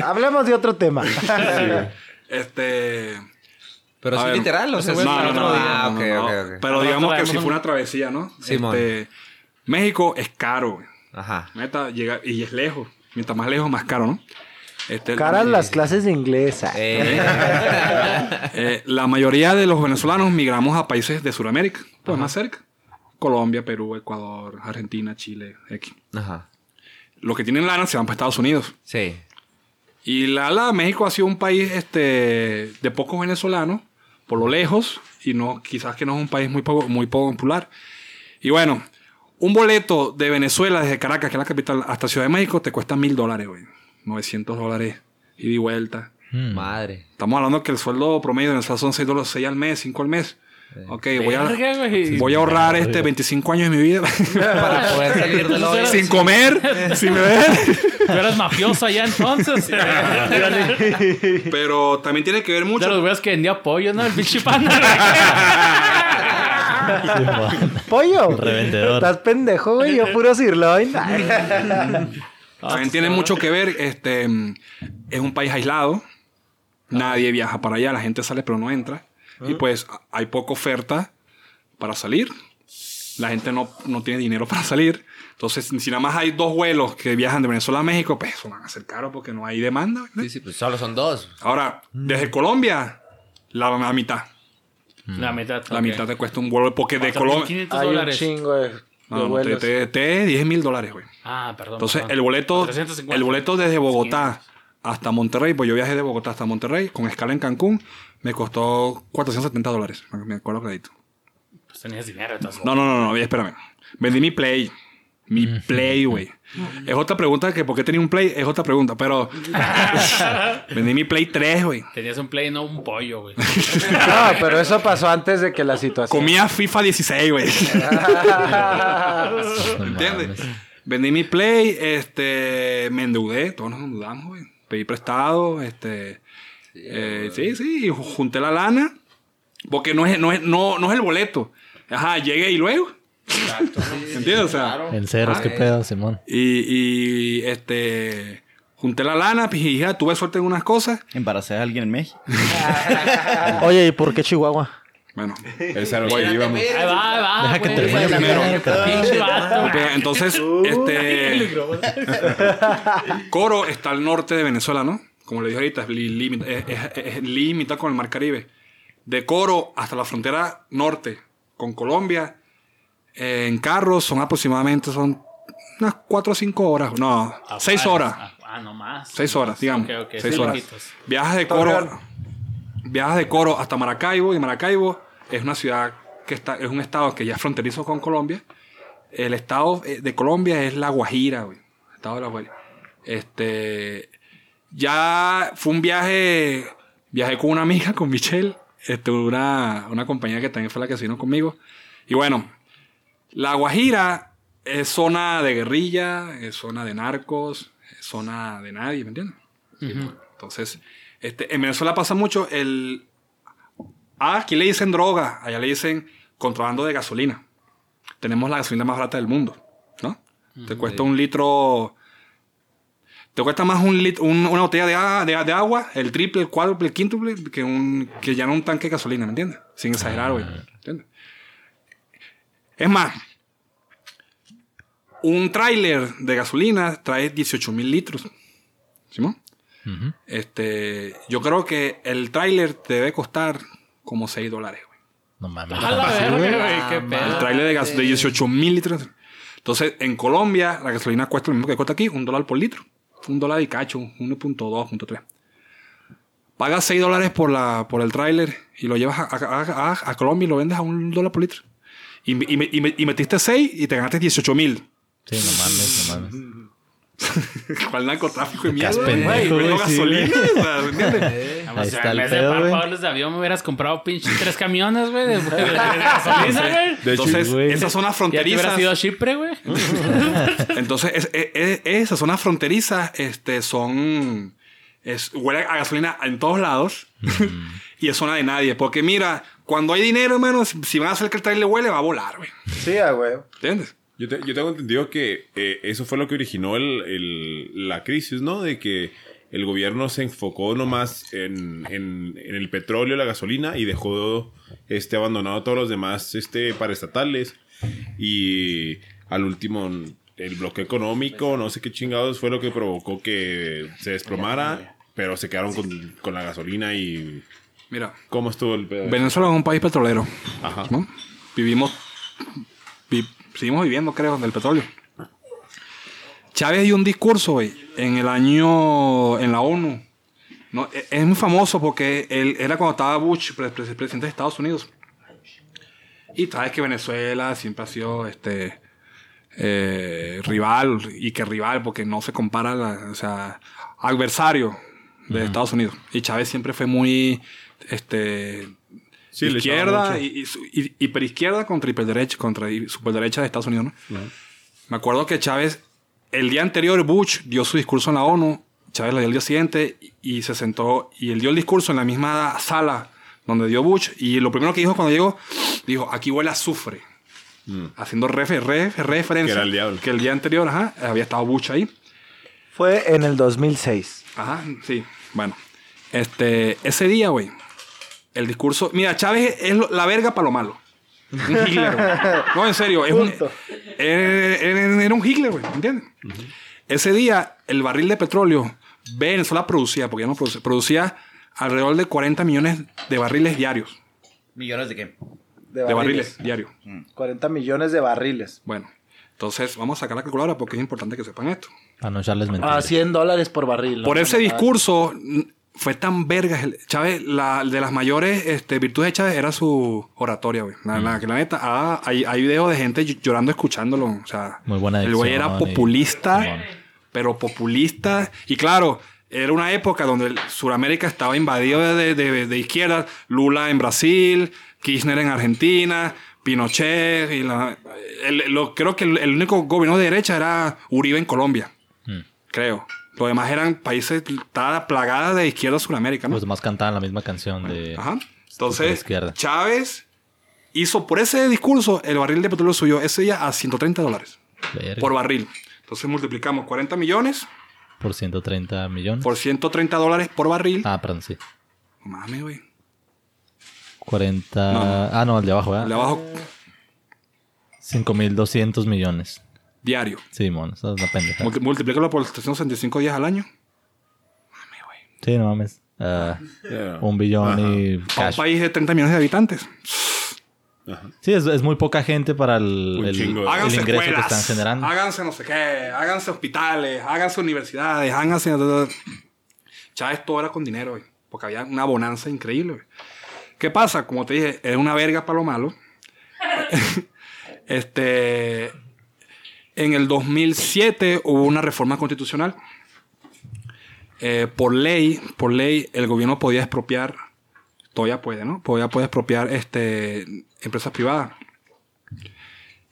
Hablemos de otro tema. este... Pero sí literal, o sea, No, es no, no, otro no, día. no, Ah, no, ok, no. ok, ok. Pero digamos que si fue un- una travesía, ¿no? Simón. Este, México es caro, güey. Ajá. Neta, llega, y es lejos. Mientras más lejos, más caro, ¿no? Este, Caras las clases de inglés. Eh, eh, la mayoría de los venezolanos migramos a países de Sudamérica, pues más cerca. Colombia, Perú, Ecuador, Argentina, Chile, X. Ajá. Los que tienen lana se van para Estados Unidos. Sí. Y la, la México ha sido un país este, de pocos venezolanos, por lo lejos, y no, quizás que no es un país muy poco, muy poco popular. Y bueno, un boleto de Venezuela desde Caracas, que es la capital, hasta Ciudad de México, te cuesta mil dólares, güey. 900 dólares ida y vuelta. Mm. Madre. Estamos hablando que el sueldo promedio de Venezuela son 6 dólares, 6 al mes, 5 al mes. Ok, voy a, voy a ahorrar este 25 años de mi vida Para poder salir sin comer, sin beber. Tú eras mafioso allá entonces. Pero también tiene que ver De mucho. los güeyes que vendía pollo, ¿no? El pinche panda. Pollo. Revendedor. Estás pendejo, güey. Yo puro sirloin. También tiene mucho que ver, este, es un país aislado, nadie viaja para allá, la gente sale pero no entra, y pues a- hay poca oferta para salir, la gente no, no tiene dinero para salir, entonces si nada más hay dos vuelos que viajan de Venezuela a México, pues eso van a ser caros porque no hay demanda. ¿verdad? Sí, sí, pues solo son dos. Ahora, desde Colombia, la, la mitad, La mitad. la mitad te cuesta un vuelo, porque de Colombia... 4.500 Hay un chingo de, No, no, te, te, te 10 mil dólares, güey. Ah, perdón. Entonces, perdón. el boleto, 350. el boleto desde Bogotá hasta Monterrey, pues yo viajé de Bogotá hasta Monterrey con escala en Cancún, me costó 470 dólares. Me acuerdo clarito. Tenías dinero No, no, no, no, espérame. Vendí mi Play. Mi Play, güey. Es otra pregunta que por qué tenía un Play, es otra pregunta, pero vendí mi Play 3, güey. Tenías un play, no un pollo, güey. No, pero eso pasó antes de que la situación. Comía FIFA 16, güey. ¿Entiendes? Vendí mi Play, este, me endeudé, todos nos endeudamos, güey. Pedí prestado, este, eh, sí, sí, junté la lana, porque no es, no es, no, no es el boleto. Ajá, llegué y luego. ¿Entiendes? O sea, En ceros, qué pedo, Simón. y, y, este, junté la lana, pues, y ya tuve suerte en unas cosas. Embaracé a alguien en México. Oye, ¿y por qué Chihuahua? Bueno, Esa era lo que íbamos. Ahí va, ahí va. Deja que termine primero. Entonces, este, Coro está al norte de Venezuela, ¿no? Como le dije ahorita, es, limita- es- es- con el Mar Caribe. De Coro hasta la frontera norte con Colombia, eh, en carros son aproximadamente son unas 4 o 5 horas. No, Ah, 6 ah, horas. Ah, ah, no más. 6 horas, digamos. Ok, ok, 6 sí, horas. Viajas de Coro, viajas de Coro hasta Maracaibo y Maracaibo es una ciudad que está, es un estado que ya es fronterizo con Colombia. El estado eh, de Colombia es La Guajira, güey. Estado de La Guajira. Este, ya fue un viaje, viajé con una amiga, con Michelle, este, una, una compañera que también fue la que se vino conmigo. Y bueno, la Guajira es zona de guerrilla, es zona de narcos, es zona de nadie, ¿me entiendes? Entonces, este, en Venezuela pasa mucho el... Ah, aquí le dicen droga, allá le dicen contrabando de gasolina. Tenemos la gasolina más barata del mundo, ¿no? Te cuesta un litro... Te cuesta más un lit- un- una botella de, de- de agua, el triple, el cuádruple, el quíntuple, que, un, que llenar un tanque de gasolina, ¿me entiendes? Sin exagerar, güey. ¿Entiendes? Es más, un tráiler de gasolina trae 18 mil litros. ¿Simón? Este, yo creo que el tráiler te debe costar como 6 dólares, güey. No mames. A la verga, güey, qué El tráiler de, gas de 18 mil litros. Entonces, en Colombia, la gasolina cuesta lo mismo que cuesta aquí, un dólar por litro. Un dólar y cacho, 1.2, 1.3. Pagas 6 dólares por, por el tráiler y lo llevas a, a- a- a Colombia y lo vendes a un dólar por litro. Y, y- y- y metiste 6 y te ganaste 18 mil. Sí, no mames, no mames. ¿Cuál narcotráfico de mierda? pendejo, güey? Güey, gasolina, o sea, en el vez de güey. pagarles de avión, me hubieras comprado pinche tres camiones, güey, de, de- de gasolina, güey. De hecho, Entonces, güey. esas zonas Ya te hubieras fronterizas. ido a Chipre, güey. Entonces, es- es- es- esas zonas fronterizas este, son. Es, huele a gasolina en todos lados. y es zona de nadie. Porque mira, cuando hay dinero, hermano, si, van a hacer que el trailer huele, va a volar, güey. Sí, a huevo. ¿Entiendes? Yo, te- yo tengo entendido que eh, eso fue lo que originó el, el- la crisis, ¿no? De que el gobierno se enfocó nomás en, en, en el petróleo, la gasolina y dejó este, abandonado todos los demás este, paraestatales. Y al último, el bloqueo económico, no sé qué chingados fue lo que provocó que se desplomara, pero se quedaron con, con la gasolina y... Mira, ¿Cómo estuvo el pedo? Venezuela es un país petrolero. Ajá. ¿no? Vivimos. vi- seguimos viviendo, creo, del petróleo. Chávez dio un discurso, en el año. en la ONU. No, e- es muy famoso porque él era cuando estaba Bush, pre- pre- presidente de Estados Unidos. Y sabes que Venezuela siempre ha sido este eh, rival, y que rival, porque no se compara, la- o sea, adversario de Estados Unidos. Y Chávez siempre fue muy este Sí, izquierda y, y, hiperizquierda contra hiperderecha, contra superderecha de Estados Unidos, ¿no? Me acuerdo que Chávez, el día anterior, Bush dio su discurso en la ONU, Chávez lo dio el día siguiente y, y se sentó y él dio el discurso en la misma sala donde dio Bush y lo primero que dijo cuando llegó, dijo, aquí huele a azufre. Haciendo refe- ref- referencia Mm. Que era el diablo. que el día anterior ajá, había estado Bush ahí. Fue en el 2006. Ajá, sí. Bueno, este, ese día, güey, el discurso. Mira, Chávez es lo- la verga para lo malo. Un Hitler, güey. No, en serio, es un, Punto. era, era- era un Hitler, güey, ¿entiendes? Ese día, el barril de petróleo, Venezuela producía, porque ya no produce, producía alrededor de 40 millones de barriles diarios. ¿Millones de qué? De De barriles, diarios. 40 millones de barriles. Bueno, entonces vamos a sacar la calculadora porque es importante que sepan esto. Para no echarles mentiras. A 100 dólares por barril. ¿no? Por ese Ah, discurso mm, fue tan verga. el- Chávez, la, de las mayores este, virtudes de Chávez era su oratoria, güey. La, la- neta, ah, hay, hay videos de gente ll- llorando escuchándolo. O sea, Muy buena el güey era y- populista, pero populista. Y claro, era una época donde Sudamérica estaba invadido de, de, de izquierda. Lula en Brasil, Kirchner en Argentina, Pinochet. Y la- el- lo- creo que el, el único gobierno de derecha era Uribe en Colombia creo. Los demás eran países, estaba plagada de izquierda Sudamérica, ¿no? Los demás cantaban la misma canción de... Ajá. Entonces. Chávez hizo por ese discurso, el barril de petróleo subió ese día a 130 dólares Verga. por barril. Entonces multiplicamos 40 millones Por 130 millones. por 130 dólares por barril. Ah, perdón, sí. No Mames, güey. 40... No. Ah, no, el de abajo, El de ¿verdad? abajo, 5.200 millones. Diario. Sí, mon, eso es una pendeja. Multi- multiplícalo por 365 días al año. Sí, no mames. Ah, Yeah. un billón y Para un cash. país de 30 millones de habitantes. Sí, es, es muy poca gente para el, Un el- ingreso que están generando. háganse no sé qué, háganse hospitales, háganse universidades, háganse... Chávez todo era con dinero, güey, porque había una bonanza increíble. güey. ¿Qué pasa? Como te dije, es una verga para lo malo. este... En el 2007 hubo una reforma constitucional. Eh, por ley, por ley, el gobierno podía expropiar, todavía puede, ¿no? Todavía puede expropiar este, empresas privadas.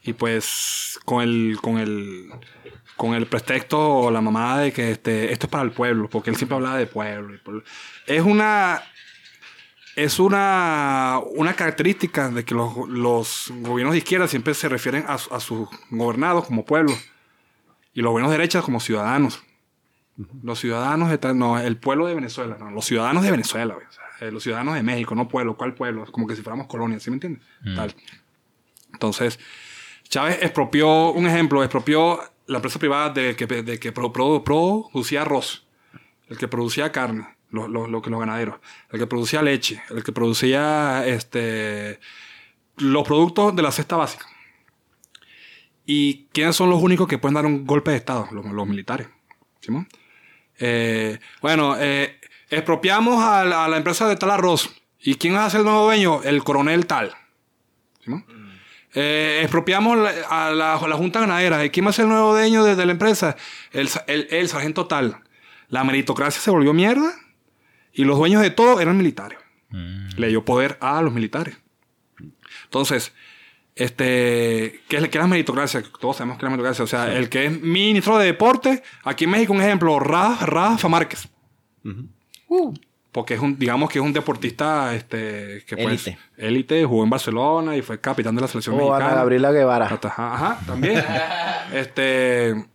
Y pues con el, con el, con el pretexto o la mamada de que este, esto es para el pueblo, porque él siempre hablaba de pueblo. Es una, es una, una característica de que los, los gobiernos de izquierda siempre se refieren a, a sus gobernados como pueblo y los gobiernos de derecha como ciudadanos. Los ciudadanos de no, el pueblo de Venezuela, no, los ciudadanos de Venezuela, güey, o sea, eh, los ciudadanos de México, no pueblo, ¿cuál pueblo? Como que si fuéramos colonia, ¿sí me entiendes? Tal. Entonces, Chávez expropió, un ejemplo, expropió la empresa privada de que, de que pro- pro- producía arroz, el que producía carne, lo, lo- lo que los ganaderos, el que producía leche, el que producía este, los productos de la cesta básica. ¿Y quiénes son los únicos que pueden dar un golpe de Estado? Los, los militares. ¿Simón? Eh, bueno, eh, expropiamos a la, empresa de tal arroz. ¿Y quién ser el nuevo dueño? El coronel tal. ¿Simón? Eh, expropiamos a, la, la Junta Ganadera. ¿Y quién va a ser el nuevo dueño de, la empresa? El, sa- el, el sargento tal. La meritocracia se volvió mierda y los dueños de todo eran militares. Le dio poder a los militares. Entonces, este, ¿qué es, qué es la meritocracia? Todos sabemos que es la meritocracia. O sea, el que es ministro de deporte, aquí en México, un ejemplo, Rafa, Rafa Márquez. Uh, porque es un, digamos que es un deportista este, que pues, Élite. élite, jugó en Barcelona y fue capitán de la selección Ana mexicana. Gabriela Guevara. Ajá, ajá, también. este.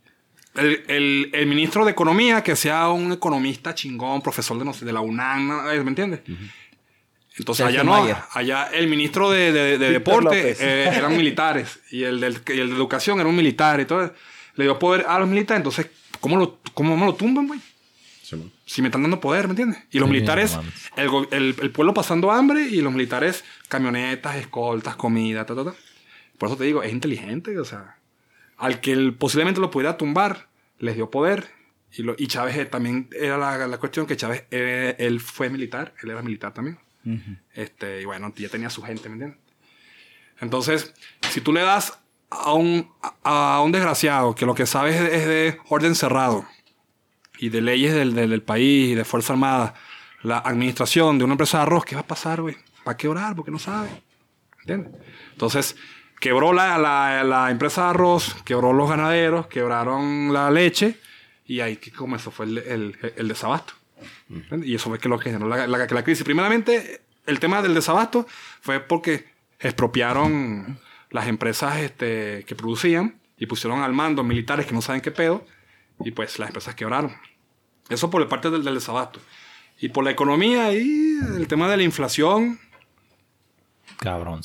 El, el- el ministro de Economía, que sea un economista chingón, profesor de, no sé, de la UNAM. ¿me entiendes? Entonces Sergio allá no, Mayer. allá el ministro de, de- de deporte eh, eran militares y el, del, y el de educación era un militar y todo. Le dio poder a los militares, entonces, ¿cómo, lo, cómo me lo tumban, güey? Si me están dando poder, ¿me entiendes? Y los Sí, militares, el, el- el pueblo pasando hambre y los militares, camionetas, escoltas, comida, ta, ta, ta. Por eso te digo, es inteligente, o sea, al que él posiblemente lo pudiera tumbar, les dio poder. Y, lo, y Chávez eh, también era la, la cuestión que Chávez, eh, él fue militar, él era militar también. este, y bueno, ya tenía su gente, ¿me entiendes? Entonces, si tú le das a un, a, a un desgraciado que lo que sabe es, es de orden cerrado y de leyes del, del, del país y de Fuerza Armada, la administración de una empresa de arroz, ¿qué va a pasar, güey? Va a quebrar porque no sabe. ¿Entiendes? Entonces, quebró la, la, empresa de arroz, quebró los ganaderos, quebraron la leche y ahí que comenzó fue el, el, el desabasto. Y eso fue que lo que generó la, la, crisis. Primeramente, el tema del desabasto fue porque expropiaron las empresas este, que producían y pusieron al mando militares que no saben qué pedo y pues las empresas quebraron. Eso por la parte del, del desabasto. Y por la economía y el tema de la inflación, Cabrón,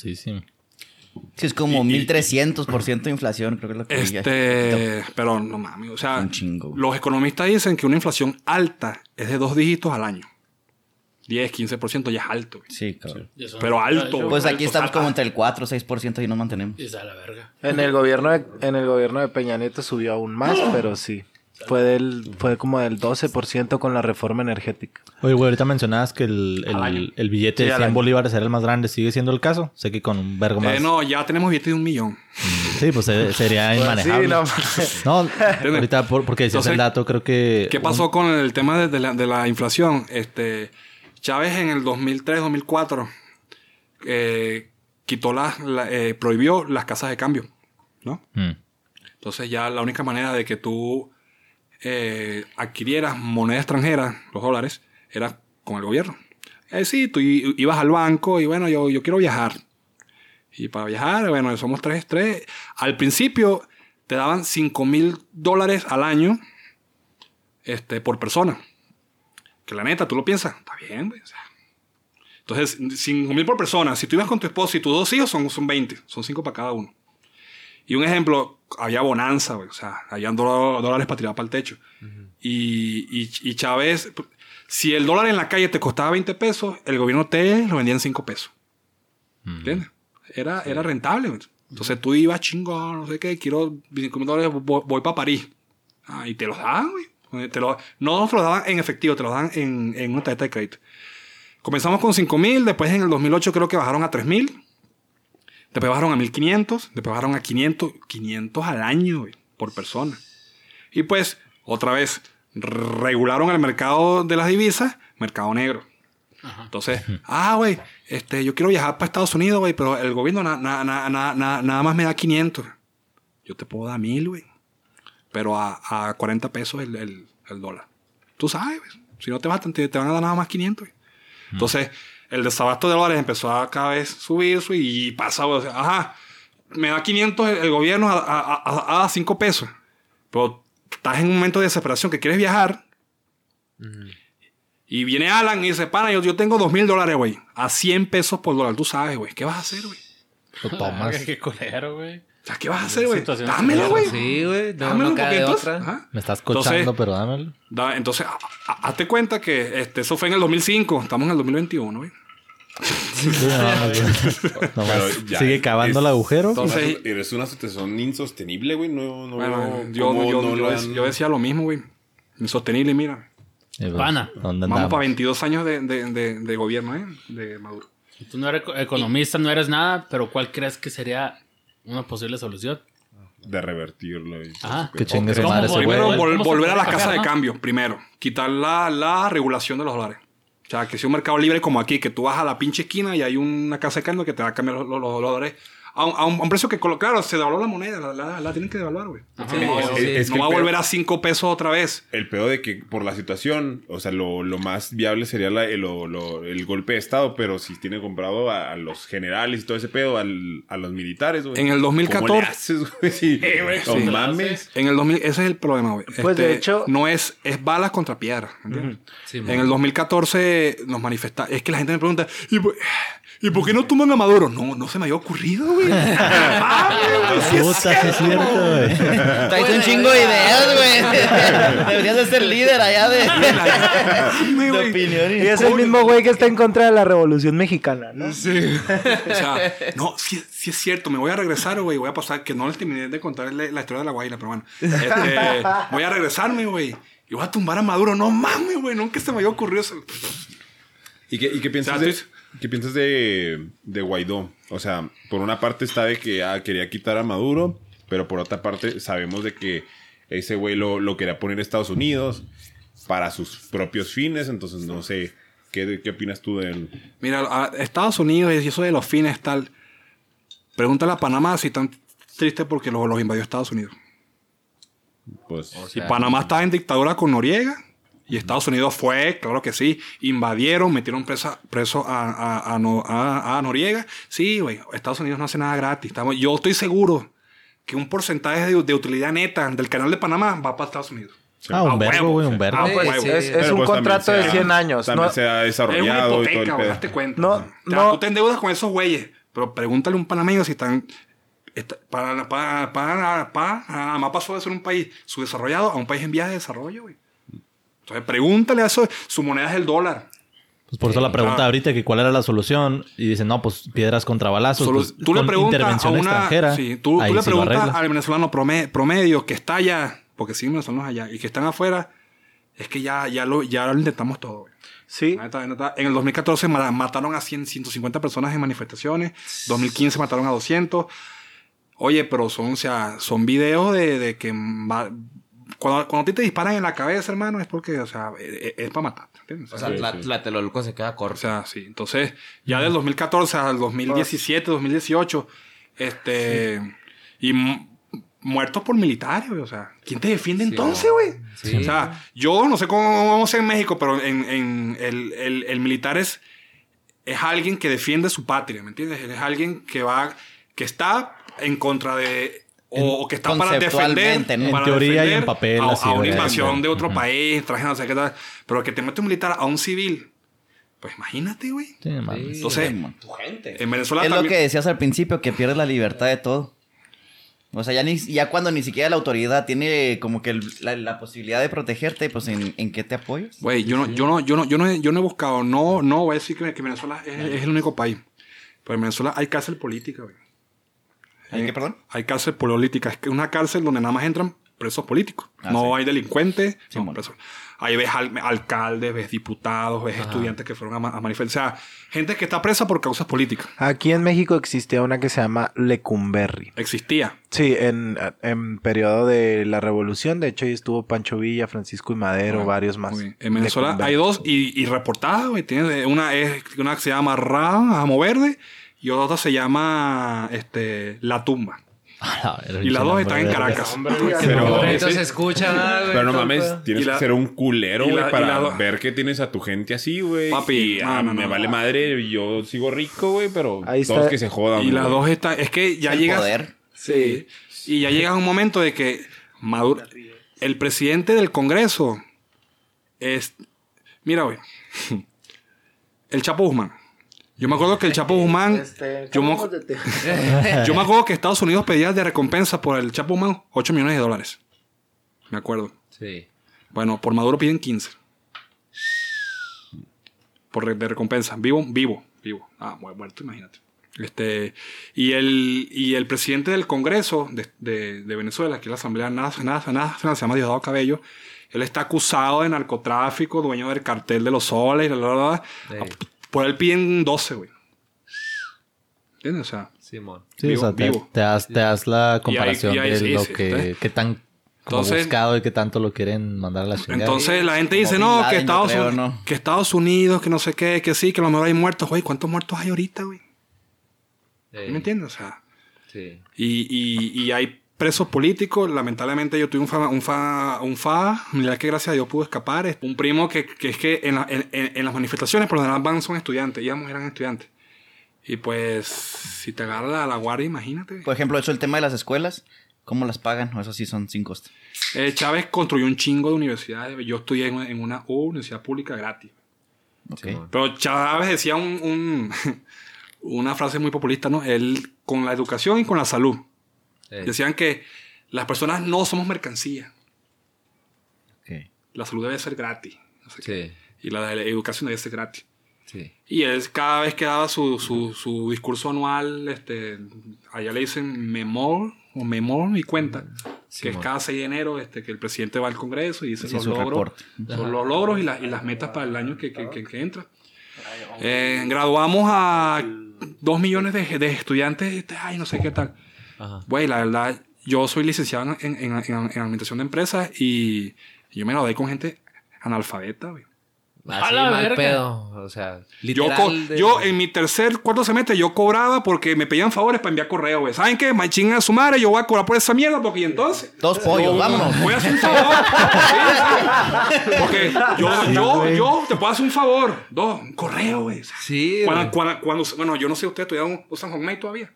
sí, es como Y- y- 1300% de inflación, creo que es lo que. Este, pero no mames, o sea, Un chingo. los economistas dicen que una inflación alta es de dos dígitos al año. 10, 15% ya es alto. güey. Sí, eso- Pero alto, Pues aquí estamos como entre el 4 o 6% y nos mantenemos. Y está la verga. En el gobierno de, en el gobierno de Peña Nieto subió aún más, pero sí. Fue del, fue como del 12% con la reforma energética. Oye, güey, ahorita mencionabas que el, el, el billete Sí, de al 100 año. bolívares era el más grande. ¿Sigue siendo el caso? Sé que con un vergo más. Eh, no, ya tenemos billete de un millón. Sí, pues eh, sería Pues inmanejable. sí, no. no, ahorita por- porque decías Entonces, el dato, creo que... ¿Qué pasó con el tema de, de la, de la inflación? Este, Chávez en el 2003-2004 eh, quitó las, la- eh, prohibió las casas de cambio, ¿no? Mm. Entonces ya la única manera de que tú eh, adquirieras moneda extranjera, los dólares, era con el gobierno. Eh, sí, tú ibas al banco y bueno, yo, yo quiero viajar. Y para viajar, bueno, somos tres, tres. Al principio te daban 5 mil dólares al año este, por persona. Que la neta, tú lo piensas, está bien, güey. Entonces, 5 mil por persona. Si tú ibas con tu esposo y tus dos hijos, son, son 20. Son 5 para cada uno. Y un ejemplo, había bonanza, güey. O sea, habían dólares para tirar para el techo. y, y, y Chávez, si el dólar en la calle te costaba 20 pesos, el gobierno te lo vendía en 5 pesos. ¿Entiendes? Era, era rentable. güey. Entonces tú ibas chingón, no sé qué, quiero 5 mil dólares, voy, para París. Ah, y te los daban, güey. Te lo, no te los daban en efectivo, te los daban en, en una tarjeta de crédito. Comenzamos con 5 mil, después en el 2008 creo que bajaron a 3 mil. Después bajaron a 1500, después bajaron a 500, 500 al año, güey. por persona. Y pues, otra vez, regularon el mercado de las divisas, mercado negro. Entonces, ah, güey, este, yo quiero viajar para Estados Unidos, güey, pero el gobierno na- na- na- na- na- nada más me da 500. Yo te puedo dar mil, güey. Pero a, a 40 pesos el, el- el dólar. Tú sabes, güey. Si no te bastan, te, te van a dar nada más 500, güey. Entonces, el desabasto de dólares empezó a cada vez subir y pasa, güey. o sea, ajá, me da 500 el, el gobierno a, a, a, a 5 pesos. Pero estás en un momento de desesperación que quieres viajar. Y viene Alan y dice, pana, yo, yo tengo 2 mil dólares, güey. A 100 pesos por dólar. Tú sabes, güey. ¿Qué vas a hacer, güey? Lo tomas. Qué culero, güey. O sea, ¿qué vas a hacer, güey? Dámelo, güey. Sí, güey. No, Dámelo no queda porque de entonces- otra. ajá. Me estás Entonces- cochando, pero dámelo. Da- entonces, a- a- hazte cuenta que este, eso fue en el 2005. Estamos en el 2021, güey. Nomás, ya sigue es- cavando el agujero. Entonces- Eres una situación insostenible, güey. No, no, Bueno, yo, ¿cómo yo, no yo, lo dec- han- yo decía lo mismo, güey. Insostenible, mira. Eh, Pana. ¿Dónde Vamos andamos? para 22 años de, de- de- de gobierno, ¿eh? De Maduro. Tú no eres eco- economista, no eres nada, pero ¿cuál crees que sería una posible solución? De revertirlo. y- Ajá. Que chingue su ¿Cómo madre ese volver- güey. Primero, vol- ¿Cómo se volver a puede la casa cambiar, de cambio, primero. Quitar la, la regulación de los dólares. O sea, que sea un mercado libre como aquí, que tú vas a la pinche esquina y hay una casa de cambio que te va a cambiar los, los- a un, a un- a un precio que, colo- claro, se devaluó la moneda, la, la- la tienen que devaluar, güey. Sí, no sí. es no que va a volver a 5 pesos otra vez. El peor de que por la situación, o sea, lo, lo más viable sería la- el, lo- lo- el golpe de Estado, pero si tiene comprado a, a los generales y todo ese pedo, al- a los militares, güey. En el 2014 ¿Cómo le haces, güey? Sí. no sí. mames. En el 2000, ese es el problema, güey. Pues, de hecho- No es, es balas contra piedras, ¿me entiendes? Sí, en el 2014 nos manifesta Es que la gente me pregunta, ¿y por, ¿y por qué no tumban a Maduro? No, no se me había ocurrido, güey. Ah, güey, Puta, sí es cierto, güey. Traes un chingo de ideas, güey. Deberías de ser líder allá de, de güey. opinión. Y es el mismo güey que está en contra de la revolución mexicana, ¿no? Sí. O sea, no, sí, sí es cierto. Me voy a regresar, güey. Voy a pasar, que no les terminé de contar la, la historia de la Guaira, pero bueno. Este, voy a regresarme, güey. Y voy a tumbar a Maduro. No mames, güey. Nunca se me había ocurrido eso. ¿Y qué, y qué piensas, O sea, de, qué piensas de, de Guaidó? O sea, por una parte está de que ah, quería quitar a Maduro, pero por otra parte sabemos de que ese güey lo, lo quería poner a Estados Unidos para sus propios fines, entonces no sé, ¿qué, qué opinas tú de él? Mira, a Estados Unidos y eso de los fines tal. Pregúntale a Panamá si están tristes porque los, los invadió Estados Unidos. Pues, Y Panamá estaba en dictadura con Noriega. Y Estados Unidos fue, claro que sí, invadieron, metieron presa, preso a, a, a, No- a- a Noriega. Sí, güey, Estados Unidos no hace nada gratis. Estamos, yo estoy seguro que un porcentaje de, de utilidad neta del canal de Panamá va para Estados Unidos. Ah, A un verbo, güey, un verbo. a Sí, huevo. sí. Es, es un pues contrato de se ha- 100 años. También No, se ha Es una desarrollado todo el hipoteca, date cuenta. No, o sea, no. Tú te endeudas con esos güeyes, pero pregúntale a un panameño si están... está- para, para, para, para, Panamá pasó de ser un país subdesarrollado a un país en vías de desarrollo, güey. Entonces, pregúntale a eso. Su moneda es el dólar. Pues por eso la pregunta Ah. ahorita que cuál era la solución y dicen, no, pues piedras contra balazos. Pues, tú le preguntas a intervención una... extranjera. sí, tú, ahí tú le preguntas al venezolano prome- promedio que está allá, porque sí, venezolanos allá, y que están afuera, es que ya, ya, lo, ya lo intentamos todo, güey. Sí. En el 2014 ma- mataron a 100, 150 personas en manifestaciones. 2015 mataron a 200. Oye, pero son, o sea, son videos de, de que... Cuando, cuando a ti te disparan en la cabeza, hermano, es porque, o sea, es, es para matar. ¿entiendes? O sea, la, Tlatelolco se queda O corto. sea, sí. Entonces, ya del 2014 al 2017, 2018, este... Y mu- muertos por militares, güey. O sea, ¿quién te defiende entonces, güey? Sí. O sea, yo no sé cómo vamos en México, pero en, en el, el- el militar es, es alguien que defiende su patria, ¿me entiendes? Es alguien que va, que está en contra de... O, o que está para defender. En para teoría y defender en papel, a, así, a una invasión de otro país, extranjero, no sé qué tal. Pero que te mete un militar a un civil, pues imagínate, güey. Sí. Entonces, Tu en Venezuela Es lo que decías al principio, que pierdes la libertad de todo. O sea, ya, ni, ya cuando ni siquiera la autoridad tiene como que el- la, la posibilidad de protegerte, pues ¿en, en qué te apoyas? Güey, yo no, yo no, yo no, yo no, he, yo no he buscado, no, no voy a decir que, que Venezuela es, es el único país. Pero en Venezuela hay cárcel política, güey. ¿Hay qué, perdón? Hay cárcel política. Es que una cárcel donde nada más entran presos políticos. Ah, no sí. hay delincuentes, Sí, no, mon. presos. Ahí ves al- alcaldes, ves diputados, ves estudiantes que fueron a, ma- a manifestar. O sea, gente que está presa por causas políticas. Aquí en México existía una que se llama Lecumberri. Existía. Sí, en, en periodo de la revolución, de hecho, ahí estuvo Pancho Villa, Francisco y Madero, Bueno, varios más. En Venezuela Lecumberri. hay dos y, y reportadas, una, es, una que se llama Ra, Amo Verde y otra se llama este, La Tumba. Y las dos están en Caracas. Pero, se escucha, ¿no, pero mames, tienes la- que ser un culero, güey, para ver que tienes a tu gente así, güey. Papi, y, no, ah, no, me no. vale madre, yo sigo rico, güey, pero Ahí todos está. que se jodan. Y las dos están. Es que ya El llegas. poder. Sí. Y ya llega un momento de que Maduro. El presidente del Congreso es. Mira, güey. El Chapo Guzmán. Yo me acuerdo que el Chapo Guzmán. Este, Yo me, yo me acuerdo que Estados Unidos pedía de recompensa por el Chapo Guzmán 8 millones de dólares. Me acuerdo. Sí. Bueno, por Maduro piden 15. Por de recompensa. Vivo, vivo, vivo. Ah, mu- muerto, imagínate. Este, y el, y el presidente del Congreso de, de- de Venezuela, que es la Asamblea Nacional, se llama Diosdado Cabello, él está acusado de narcotráfico, dueño del cartel de los soles, bla, bla, bla. Sí. Por él piden 12, güey. ¿Entiendes? O sea, Simón. Sí, Vivo, o sea, te, vivo. te das, te das la comparación y ahí de sí, lo sí, que, que tan Entonces- buscado y que tanto lo quieren mandar a la chingada. Entonces la gente dice, no, Laden, que Estados, creo, Uni- ¿no? que Estados Unidos, que no sé qué, que sí, que a lo mejor hay muertos. Güey, ¿cuántos muertos hay ahorita, güey? Sí. ¿Me entiendes? O sea, Sí. y, y, y hay presos políticos. Lamentablemente yo tuve un fa, un fa, un fa familiar que gracias a Dios pudo escapar. Es Un primo que, que es que en, la- en, en- en las manifestaciones por lo general van son estudiantes. Íbamos, eran estudiantes. Y pues, si te agarra la, la guardia, imagínate. Por ejemplo, eso el tema de las escuelas, ¿cómo las pagan? O eso sí son sin costo. Eh, Chávez construyó un chingo de universidades. Yo estudié en, en una universidad pública gratis. Pero Chávez decía un, un- una frase muy populista, ¿no? Él con la educación y con la salud. Sí. Decían que las personas no somos mercancía. La salud debe ser gratis. no sé qué. Sí. Y la, de la educación debe ser gratis. Sí. Y él cada vez que daba su, su, su discurso anual, este, allá le dicen memor o memor y cuenta, que es cada 6 de enero este, que el presidente va al Congreso y dice Sí, los logros, son los logros y, la- y las metas para el año que, que- que- que entra. Eh, graduamos a 2 millones de, de estudiantes, este, ay, no sé qué tal. Güey, la verdad, yo soy licenciado en, en, en- en administración de empresas y yo me gradué con gente analfabeta, güey. Así la mal verga. pedo. O sea, Yo, literal. co- de- yo en mi tercer, cuarto semestre, yo cobraba porque me pedían favores para enviar correo, güey. ¿Saben qué? Me chingan a su madre, yo voy a cobrar por esa mierda porque y entonces. Dos pollos, vámonos. Voy a hacer un favor. Sí, sí. Porque yo, yo, yo te puedo hacer un favor. Dos, un correo, güey. Sí, Cuando, güey. cuando, cuando- bueno, yo no sé, ¿ustedes todavía usan Hotmail todavía?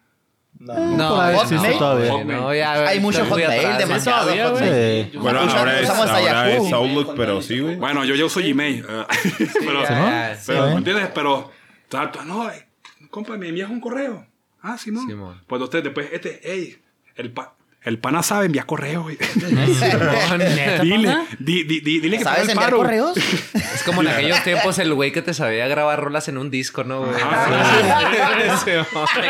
No, ahí no, existe todavía. No, ya, Hay mucho Hotmail, demasiado. Hotmail. Bueno, ahora es, ahora Yahoo. es Outlook, pero sí, güey. Bueno, yo, yo uso Gmail. pero, ya, ya, pero, sí. ¿me entiendes? Pero, trato, no, compa, me envías un correo. Ah, Simón. Simón. Pues usted después, este, hey, el, pa- el pana sabe enviar correo, güey. No, neta, dile, di- di- di- dile que ¿Sabes el enviar paro. correos? Es como en aquellos tiempos el güey que te sabía grabar rolas en un disco, ¿no, güey? ¿Me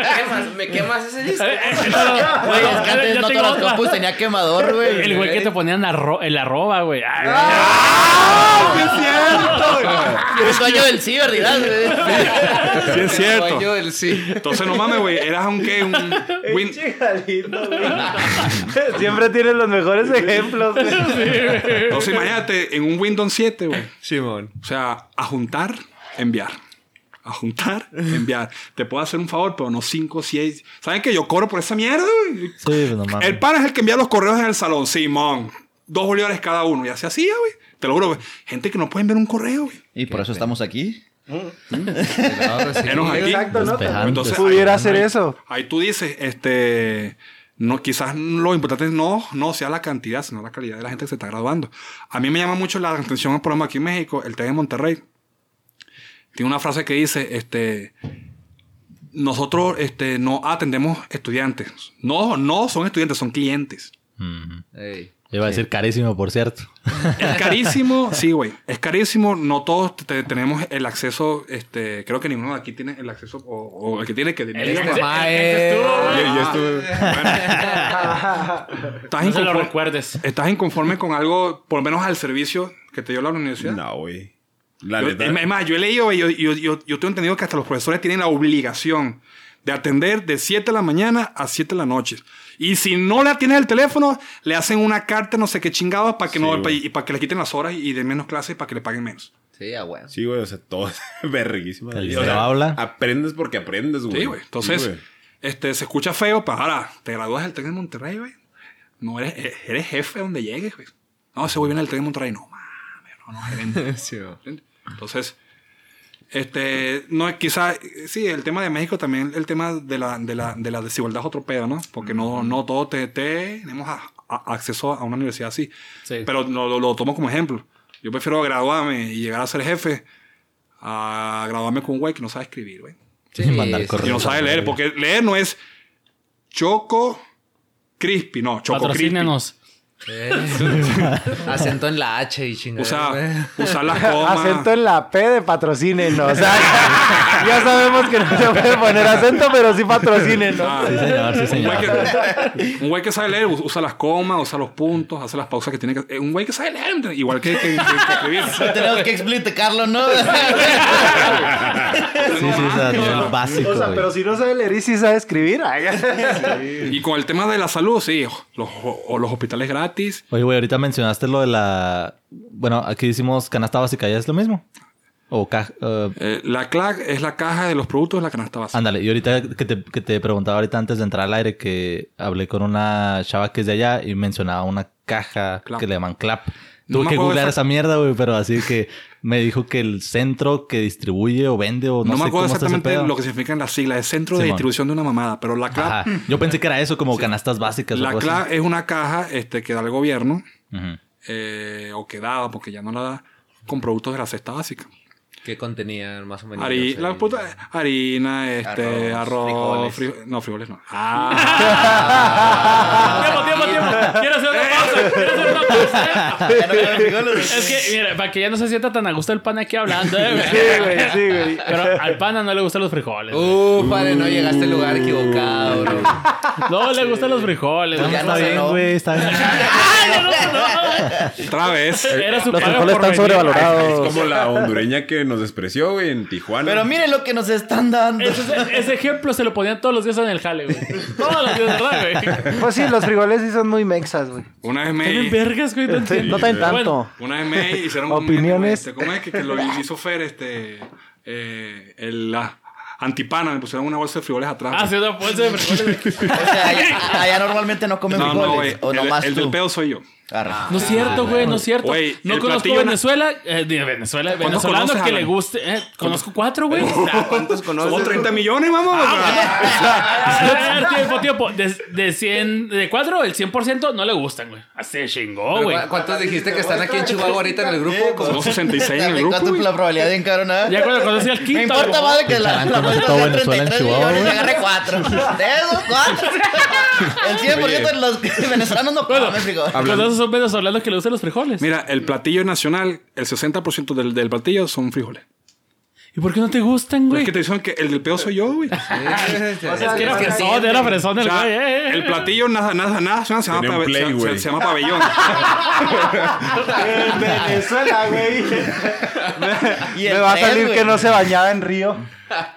quemas, me quemas ese disco? Eh, eh, Güey, no, es que ya- antes no las otra. compus tenía quemador, güey. El güey que te ponían arro- el arroba, güey. Ay, El dueño del ciber, dirás, güey. Sí, es cierto. Dueño del sí. Entonces, no mames, güey. Eras un qué, un win. Siempre tienes los mejores ejemplos, güey. Entonces, imagínate, en un Windows 7, güey. Simón. O sea, a juntar, enviar. A juntar, enviar. Te puedo hacer un favor, pero no 5, 6. ¿Saben que yo cobro por esa mierda, güey? Sí, pues no mames. El pan es el que envía los correos en el salón, Simón. Dos bolívares cada uno. Y así hacía, güey. Te lo juro, güey. Gente que no puede enviar un correo, güey. Y por eso estamos aquí. Menos aquí. Exacto, ¿no? Entonces, Pudiera ahí- hacer ahí- eso. Ahí tú dices, este, no, quizás lo importante no, no sea la cantidad, sino la calidad de la gente que se está graduando. A mí me llama mucho la atención, por ejemplo, aquí en México, el TEC de Monterrey. Tiene una frase que dice, este, nosotros, este, no atendemos estudiantes. No, no son estudiantes, son clientes. Ujú. Ey. Iba a decir carísimo, por cierto. Es carísimo, sí, güey. Es carísimo. No todos te- tenemos el acceso. Este, creo que ninguno de aquí tiene el acceso. O, o el que tiene que. El Mae. el estuvo, güey. Yo, yo estuve... estás, No se lo recuerdes. estás inconforme con algo, por lo menos al servicio que te dio la universidad. No, güey. La Yo- es más, yo he leído, güey, yo, yo, yo, yo tengo entendido que hasta los profesores tienen la obligación de atender de 7 de la mañana a 7 de la noche. Y si no le atiendes el teléfono, le hacen una carta, no sé qué chingados, para que, Sí, no, y para que le quiten las horas y den menos clases para que le paguen menos. Sí, ah, bueno. Sí, güey, o sea, todo es verguísima. El O sea, habla. Aprendes porque aprendes, güey. Sí, güey. Entonces, Sí, güey. este, se escucha feo, pero ahora te gradúas del TEC de Monterrey, güey. No eres, eh, eres jefe donde llegues, güey. No, ese güey viene del TEC de Monterrey. No, mames, no, no, gerente. Sí, güey. ¿Entiendes? Entonces, este, no es quizá, sí, el tema de México también, el tema de la, de la, de la desigualdad es otro pedo, ¿no? Porque no, no todos te, te- tenemos a- a- acceso a una universidad así. Sí. Pero lo, lo- lo tomo como ejemplo. Yo prefiero graduarme y llegar a ser jefe a graduarme con un güey que no sabe escribir, güey. Sí. Y no sabe leer, porque leer no es Choco Crispy, no, Choco Crispy. Eh. Acento en la H y chingada. Usa, usar las comas. Acento en la P de patrocínenos. O sea, ya sabemos que no se puede poner acento, pero sí patrocínenos. Ah, Sí, señor, sí, Un señor. güey, que, un güey que sabe leer usa las comas, usa los puntos, hace las pausas que tiene que... Un güey que sabe leer, igual que, que, que- que escribir. Tenemos que explicarlo, ¿no? Sí, sí, o sea, nivel básico. O sea, güey. pero si no sabe leer y sí sabe escribir. ay, Y con el tema de la salud, sí, los, o los hospitales gratis. Oye, güey, ahorita mencionaste lo de la. Bueno, aquí hicimos canasta básica, ¿ya es lo mismo? O eh, Eh, la CLAC es la caja de los productos de la canasta básica. ándale, y ahorita que te, que te preguntaba ahorita antes de entrar al aire que hablé con una chava que es de allá y mencionaba una caja Clap. que le llaman clap. Tuve que googlear esa mierda, güey, pero así que me dijo que el centro que distribuye o vende o no, no sé me acuerdo cómo exactamente lo que significan las siglas. Es centro de distribución de una mamada. Pero la Ajá. Yo pensé que era eso, como canastas básicas o la así. CLAC es una caja este, que da el gobierno, eh, o que daba, porque ya no la da, con productos de la cesta básica. ¿Qué contenían más o menos? Hari- la puta- harina, este, Arroz, arroz, frijoles. fri- no, frijoles no. Ah, Tiempo, tiempo, tiempo. Quiero hacer una pausa. Quiero hacer una pausa. Es que, mira, para que ya no se sienta tan a gusto el pan aquí hablando, eh, güey. Sí, güey, sí, güey. Pero al pana no le gustan los frijoles. güey. Uf, padre, no llegaste al lugar equivocado, bro. No le gustan los frijoles. güey. Ya Está no bien, güey, está bien. ¡Ay, ya no, no! otra vez. Era su Los frijoles están venir. sobrevalorados. Es como la hondureña que nos despreció, güey, en Tijuana. Pero miren lo que nos están dando. Ese, ese ejemplo se lo ponían todos los días en el jale, güey. Todos los días, ¿verdad, güey? Pues sí, los frijoles sí son muy mexas, güey. Una vez me... Tienen vergas, güey. No Sí, entiendo. no tan Bueno, tanto. Una vez me hicieron un- Opiniones. este, ¿Cómo es que, que lo hizo Fer? Este, eh, el, la antipana, me pusieron una bolsa de frijoles atrás. Ah, sí, una bolsa de frijoles. O sea, allá, allá normalmente no comen no, no, güey. frijoles. o El, nomás el tú. del pedo soy yo. Arre. No es cierto, güey, no es cierto. Güey, no conozco Venezuela, eh, de Venezuela, ¿Cuántos conoces, que le guste. eh, conozco cuatro, güey. ¿Cuántos Somos conoces? 30 millones, vamos. A ver, tiempo, tiempo. De, de 100, de cuatro, el 100% no le gustan, güey. Así chingó, güey. ¿cu- ¿Cuántos dijiste que están aquí en Chihuahua ahorita en el grupo? Como Somos 66 en el grupo. ¿Cuánto la probabilidad de encaronada? Ya cuando conocí al Me quinto. importa güey. más de que la, todo sea Venezuela en 33 Chihuahua, millones y agarre 4. De esos 4. El 100% de los venezolanos no comen esos son venezolanos que le gustan los frijoles. Mira, el platillo nacional, el 60% del, del platillo son frijoles. ¿Y por qué no te gustan, Es güey? que te dicen que el del pedo soy yo, güey. Es que era fresón, era fresón el güey. eh, eh. el platillo nada, nada, nada, se llama, un pabe- play, se- se, güey. se llama pabellón. En Venezuela, güey. Me va a salir güey. que no se bañaba en río.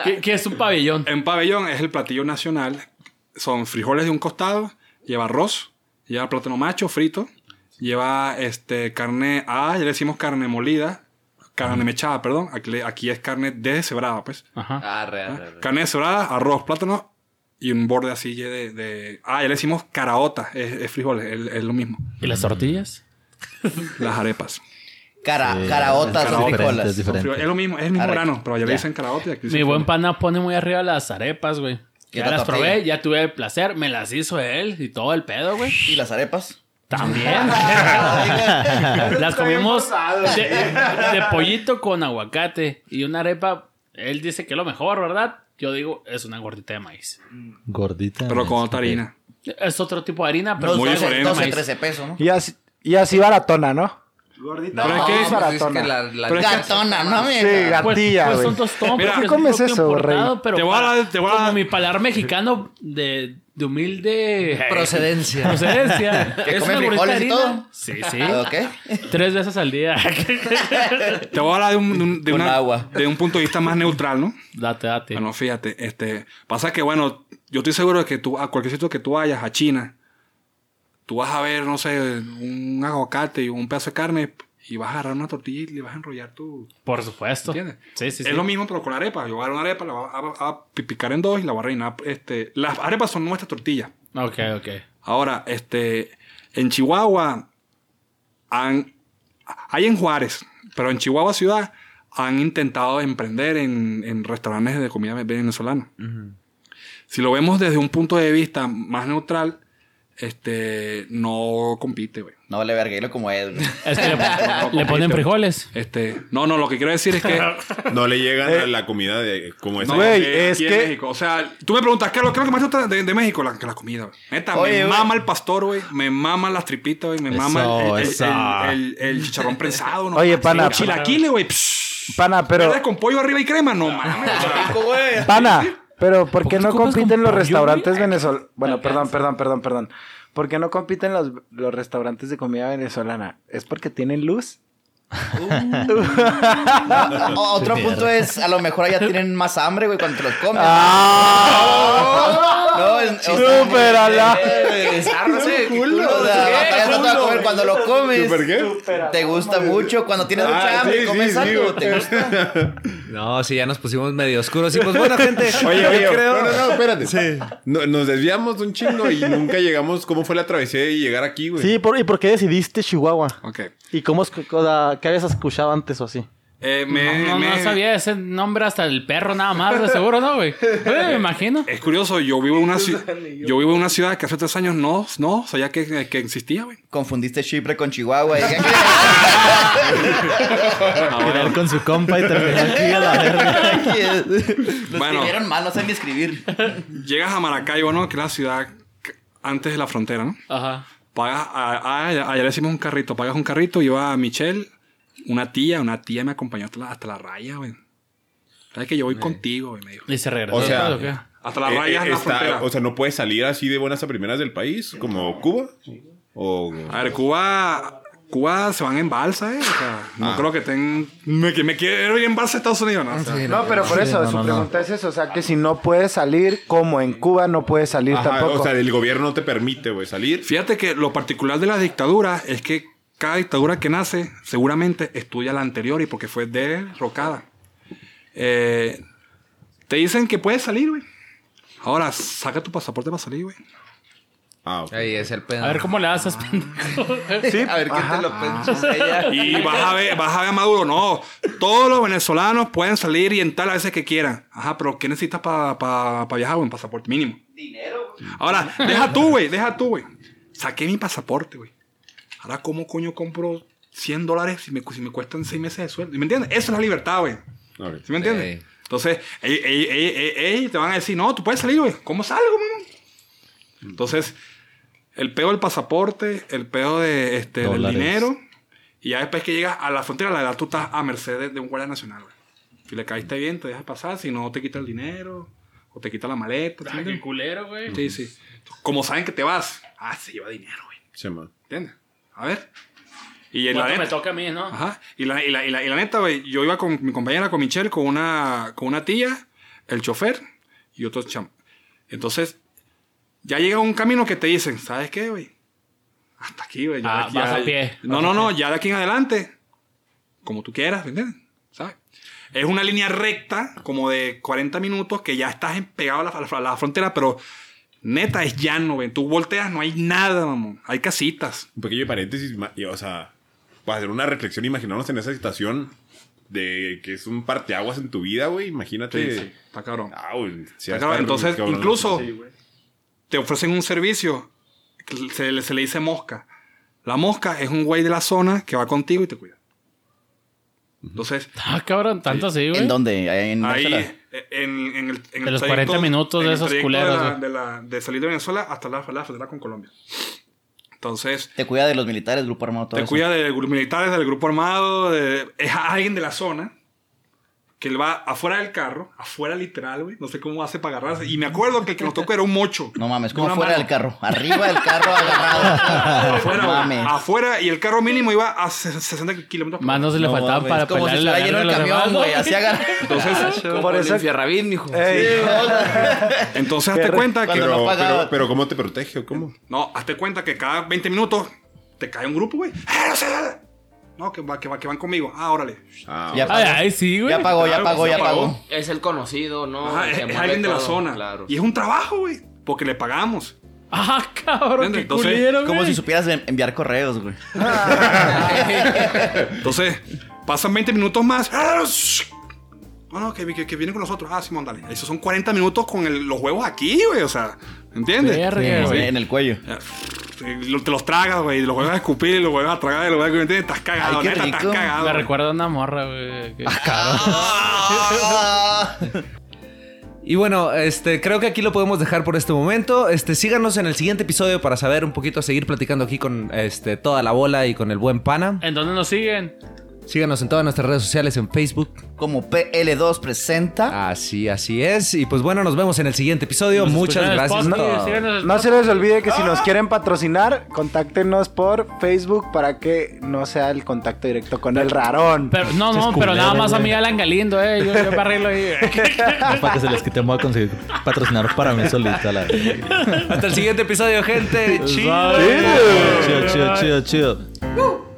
¿Qué, qué es un pabellón? En pabellón es el platillo nacional. Son frijoles de un costado, lleva arroz, lleva plátano macho frito, lleva este carne, ah, ya le decimos carne molida, carne mechada, perdón. Aquí, aquí es carne deshebrada, pues. Ajá. Arre, arre, arre. Carne deshebrada, arroz, plátano y un borde así de, de- ah, ya le decimos caraota, es, es frijoles, es, es lo mismo. ¿Y las tortillas? Las arepas. Cara, caraotas Es frijoles. es diferente. Es lo mismo, es el mismo Arre. grano, pero allá le Ya. dicen caraota y aquí Mi buen pana pone muy arriba las arepas, güey. ¿Y Ya la las tortilla? probé, ya tuve el placer, me las hizo él y todo el pedo, güey. ¿Y las arepas? También. las comimos de, de pollito con aguacate y una arepa. Él dice que es lo mejor, ¿verdad? Yo digo, es una gordita de maíz. Gordita. Pero con otra harina. Es otro tipo de harina, pero muy 12, diferente, 12, maíz. 13 pesos, ¿no? Y así, y así baratona, ¿no? No, Pero es que- es baratona. que la, la- Pero es que- Gatona, no me. Sí, Pues, gatilla, pues güey. son porque ¿qué es comes eso, rey? Pero Te voy a te voy a como mi paladar mexicano de, de humilde Procedencia. procedencia. ¿Que Es come una frijoles y todo? Sí, sí. ¿Ok? Tres veces al día. Te voy a hablar de un, de un- de Con una- agua. de un punto de vista más neutral, ¿no? date, date. Bueno, fíjate, este, pasa que, bueno, yo estoy seguro de que tú, a cualquier sitio que tú vayas, a China, tú vas a ver, no sé, un aguacate y un pedazo de carne y vas a agarrar una tortilla y le vas a enrollar tu... Por supuesto. ¿Entiendes? Sí, sí, es sí. lo mismo, pero con la arepa. Yo voy a agarrar una arepa, la voy a, a- a picar en dos y la voy a rellenar. Este, las arepas son nuestras tortillas. Ok, ok. Ahora, este, en Chihuahua, han, hay en Juárez, pero en Chihuahua ciudad han intentado emprender en, en restaurantes de comida venezolana. Si lo vemos desde un punto de vista más neutral, este, no compite, güey. No vale verguero como es, güey. Es que le, le ponen frijoles. Este, no, no, lo que quiero decir es que No le llegan Eh. a la comida de como esa. No, Güey, es aquí en que- México. O sea, tú me preguntas, ¿qué es lo, qué es lo que más te gusta de, de México? La, que la comida, güey. Neta, Oye, me mama el pastor, güey. Me mama las tripitas, güey. Me Eso, mama el, el- eso. el- el- el chicharrón prensado. ¿no? Oye, pana, El chilaquile, güey. Pana, pero, con pollo arriba y crema. No mames. o sea, pana, pero ¿por qué ¿Por qué no compiten los restaurantes venezolanos? Bueno, perdón, perdón, perdón, perdón. ¿Por qué no compiten los, los restaurantes de comida venezolana? ¿Es porque tienen luz? O- Otro punto es, a lo mejor allá tienen más hambre, güey, cuando te los comes. ¡Ah! No, es- o sea, ¡Súperala! eh, desárrose, culo, o sea, batallas tanto a comer cuando lo comes. ¿Súper qué? Te gusta mucho. Cuando tienes Ah, mucha hambre sí, y comes sí, algo, sí, te gusta. No, sí, ya nos pusimos medio oscuros. Y pues bueno, gente. Oye, creo- no, no, no, espérate. No- nos desviamos un chingo y nunca llegamos. ¿Cómo fue la travesía y llegar aquí, güey? Sí, por- ¿y por qué decidiste Chihuahua? ok. ¿Y cómo es, que- qué habías escuchado antes o así? Eh, me, No, no, no me- sabía ese nombre hasta el perro nada más, de seguro, ¿no, güey? Me imagino. Es curioso, yo vivo en una ciudad, yo vivo en una ciudad que hace tres años no, no sabía que, que existía, güey. Confundiste Chipre con Chihuahua. y- Querer con su compa y terminar aquí a la verga. Los Bueno. escribieron mal, no saben ni escribir. Llegas a Maracaibo, ¿no? Que es la ciudad antes de la frontera, ¿no? Ajá. Pagas, a- a- allá le decimos un carrito, pagas un carrito, yo a Michelle, una tía, una tía me acompañó hasta la, hasta la raya, güey. ¿Sabes que yo voy contigo, güey? Me dijo. Y se regresó. O sea, ¿o qué? Hasta la Eh, raya eh, la o sea, no puedes salir así de buenas a primeras del país, como Cuba. O. A ver, Cuba, Cuba se van en balsa, ¿eh? O sea, no Ah. creo que estén... Me, quiero ir en balsa a Estados Unidos, ¿no? O sea, No, pero por eso, no, su no, no. pregunta es eso. O sea, que si no puedes salir, como en Cuba no puedes salir Ajá, tampoco. o sea, el gobierno no te permite, güey, salir. Fíjate que lo particular de la dictadura es que cada dictadura que nace seguramente estudia la anterior y porque fue derrocada. Eh, te dicen que puedes salir, güey. Ahora, saca tu pasaporte para salir, güey. Ah, ok. Ahí es el pedo. A ver cómo le haces, pendejo. Sí, A ver qué te lo pensas ella. Y vas a ver, vas a ver a Maduro. No, todos los venezolanos pueden salir y entrar a veces que quieran. Ajá, pero ¿qué necesitas para viajar, güey? Un pasaporte mínimo. Dinero. Ahora, deja tú, güey, deja tú, güey. Saqué mi pasaporte, güey. Ahora, ¿cómo coño compro 100 dólares si me, si me cuestan 6 meses de sueldo? ¿Me entiendes? Esa es la libertad, güey. ¿Sí me entiendes? Entonces, ey, ey, ey, ey, ey, te van a decir, no, tú puedes salir, güey. ¿Cómo salgo, man? Entonces, el pedo del pasaporte, el pedo de, este, del dinero. Y ya después que llegas a la frontera, la verdad, tú estás a merced de, de un guardia nacional, güey. Si le caíste bien, te dejas pasar. Si no, te quita el dinero. O te quita la maleta. ¿sí me Ay, qué culero, güey. Sí, sí. Como saben que te vas, ah, se lleva dinero, güey. Sí, man. ¿Entiendes? A ver. Y en la ¿Cuánto me neta, toca a mí, no? Ajá. Y la, y la, y la, y la neta, güey, yo iba con mi compañera, con Michelle, con una, con una tía, el chofer y otro cham. Entonces, ya llega un camino que te dicen, ¿sabes qué, güey? Hasta aquí, güey. Ah, aquí vas ya- a pie, No, vas no, no, ya de aquí en adelante, como tú quieras, ¿me entiendes? ¿Sabes? Es una línea recta, como de 40 minutos, que ya estás pegado a la, a la- a la frontera, pero neta es llano, güey. Tú volteas, no hay nada, mamón. Hay casitas. Un pequeño paréntesis, o sea, para hacer una reflexión, imaginarnos en esa situación de que es un parteaguas en tu vida, güey. Imagínate. Sí, sí, está cabrón. Ah, güey. Está cabrón. Entonces, cabrón. incluso te ofrecen un servicio que se, le- se le dice mosca. La mosca es un güey de la zona que va contigo y te cuida. Entonces, Ah, cabrón, tanto así, güey. ¿En dónde? Ahí en ahí, En, en el, en De el los trayecto- 40 minutos de esos culeros, De, la- de, la- de salir de Venezuela hasta la, la frontera con Colombia. Entonces, Te cuida de los militares, grupo armado, todo te eso. cuida de gru- militares, del grupo armado, de, es alguien de la zona que él va afuera del carro, afuera literal, güey. No sé cómo hace para agarrarse. Y me acuerdo que el que nos tocó era un mocho. No mames, como una fuera mano. del carro. Arriba del carro agarrado. Afuera, No mames. afuera, y el carro mínimo iba a se- 60 kilómetros por Más no se le No faltaba mames, para como si la lleno el camión, güey. Así agarra. Entonces, Como Por eso- infierrabit, mijo. Ey, entonces hazte cuenta que... Pero, no pero, pero ¿cómo te protege o cómo? No, hazte cuenta que cada 20 minutos te cae un grupo, güey. ¡Eh, no sé! No, que, va, que, va, que van conmigo. Ah, órale. Ah, Ya pagó. ay, sí, güey. Ya pagó, ya pagó, ya pagó. Es el conocido, ¿no? Ajá, es, alguien de la zona. Claro. Y es un trabajo, güey. Porque le pagamos. Ah, cabrón, qué Entonces, culero, Como güey. si supieras en- enviar correos, güey. Entonces, pasan 20 minutos más. ¡Ah! No, no, que, que, que viene con nosotros. Ah, Simón, dale. Esos son 40 minutos con el- los huevos aquí, güey. O sea, ¿entiendes? Verga. En el cuello. Lo- Te los tragas, güey. Los vuelves a escupir, y los vuelves a tragar, y los vuelves a ¿entiendes? Estás cagado, Ay, qué neta, estás cagado. Me recuerda a una morra, güey. que- Y bueno, este, creo que aquí lo podemos dejar por este momento. Este, síganos en el siguiente episodio para saber un poquito, seguir platicando aquí con este, toda la bola y con el buen pana. ¿En dónde nos siguen? Síganos en todas nuestras redes sociales, en Facebook. Como PL2 presenta. Así, así es. Y pues bueno, nos vemos en el siguiente episodio. Nos Muchas gracias. No. No se les olvide que si nos quieren patrocinar, contáctenos por Facebook para que no sea el contacto directo con el rarón. Pero, no, no, pero nada más a mí Alan Galindo, eh. Yo, yo me arreglo ahí. Para que se les quite, voy a conseguir patrocinar para mí solita. La... Hasta el siguiente episodio, gente. Chido. Chido, chido, chido, chido.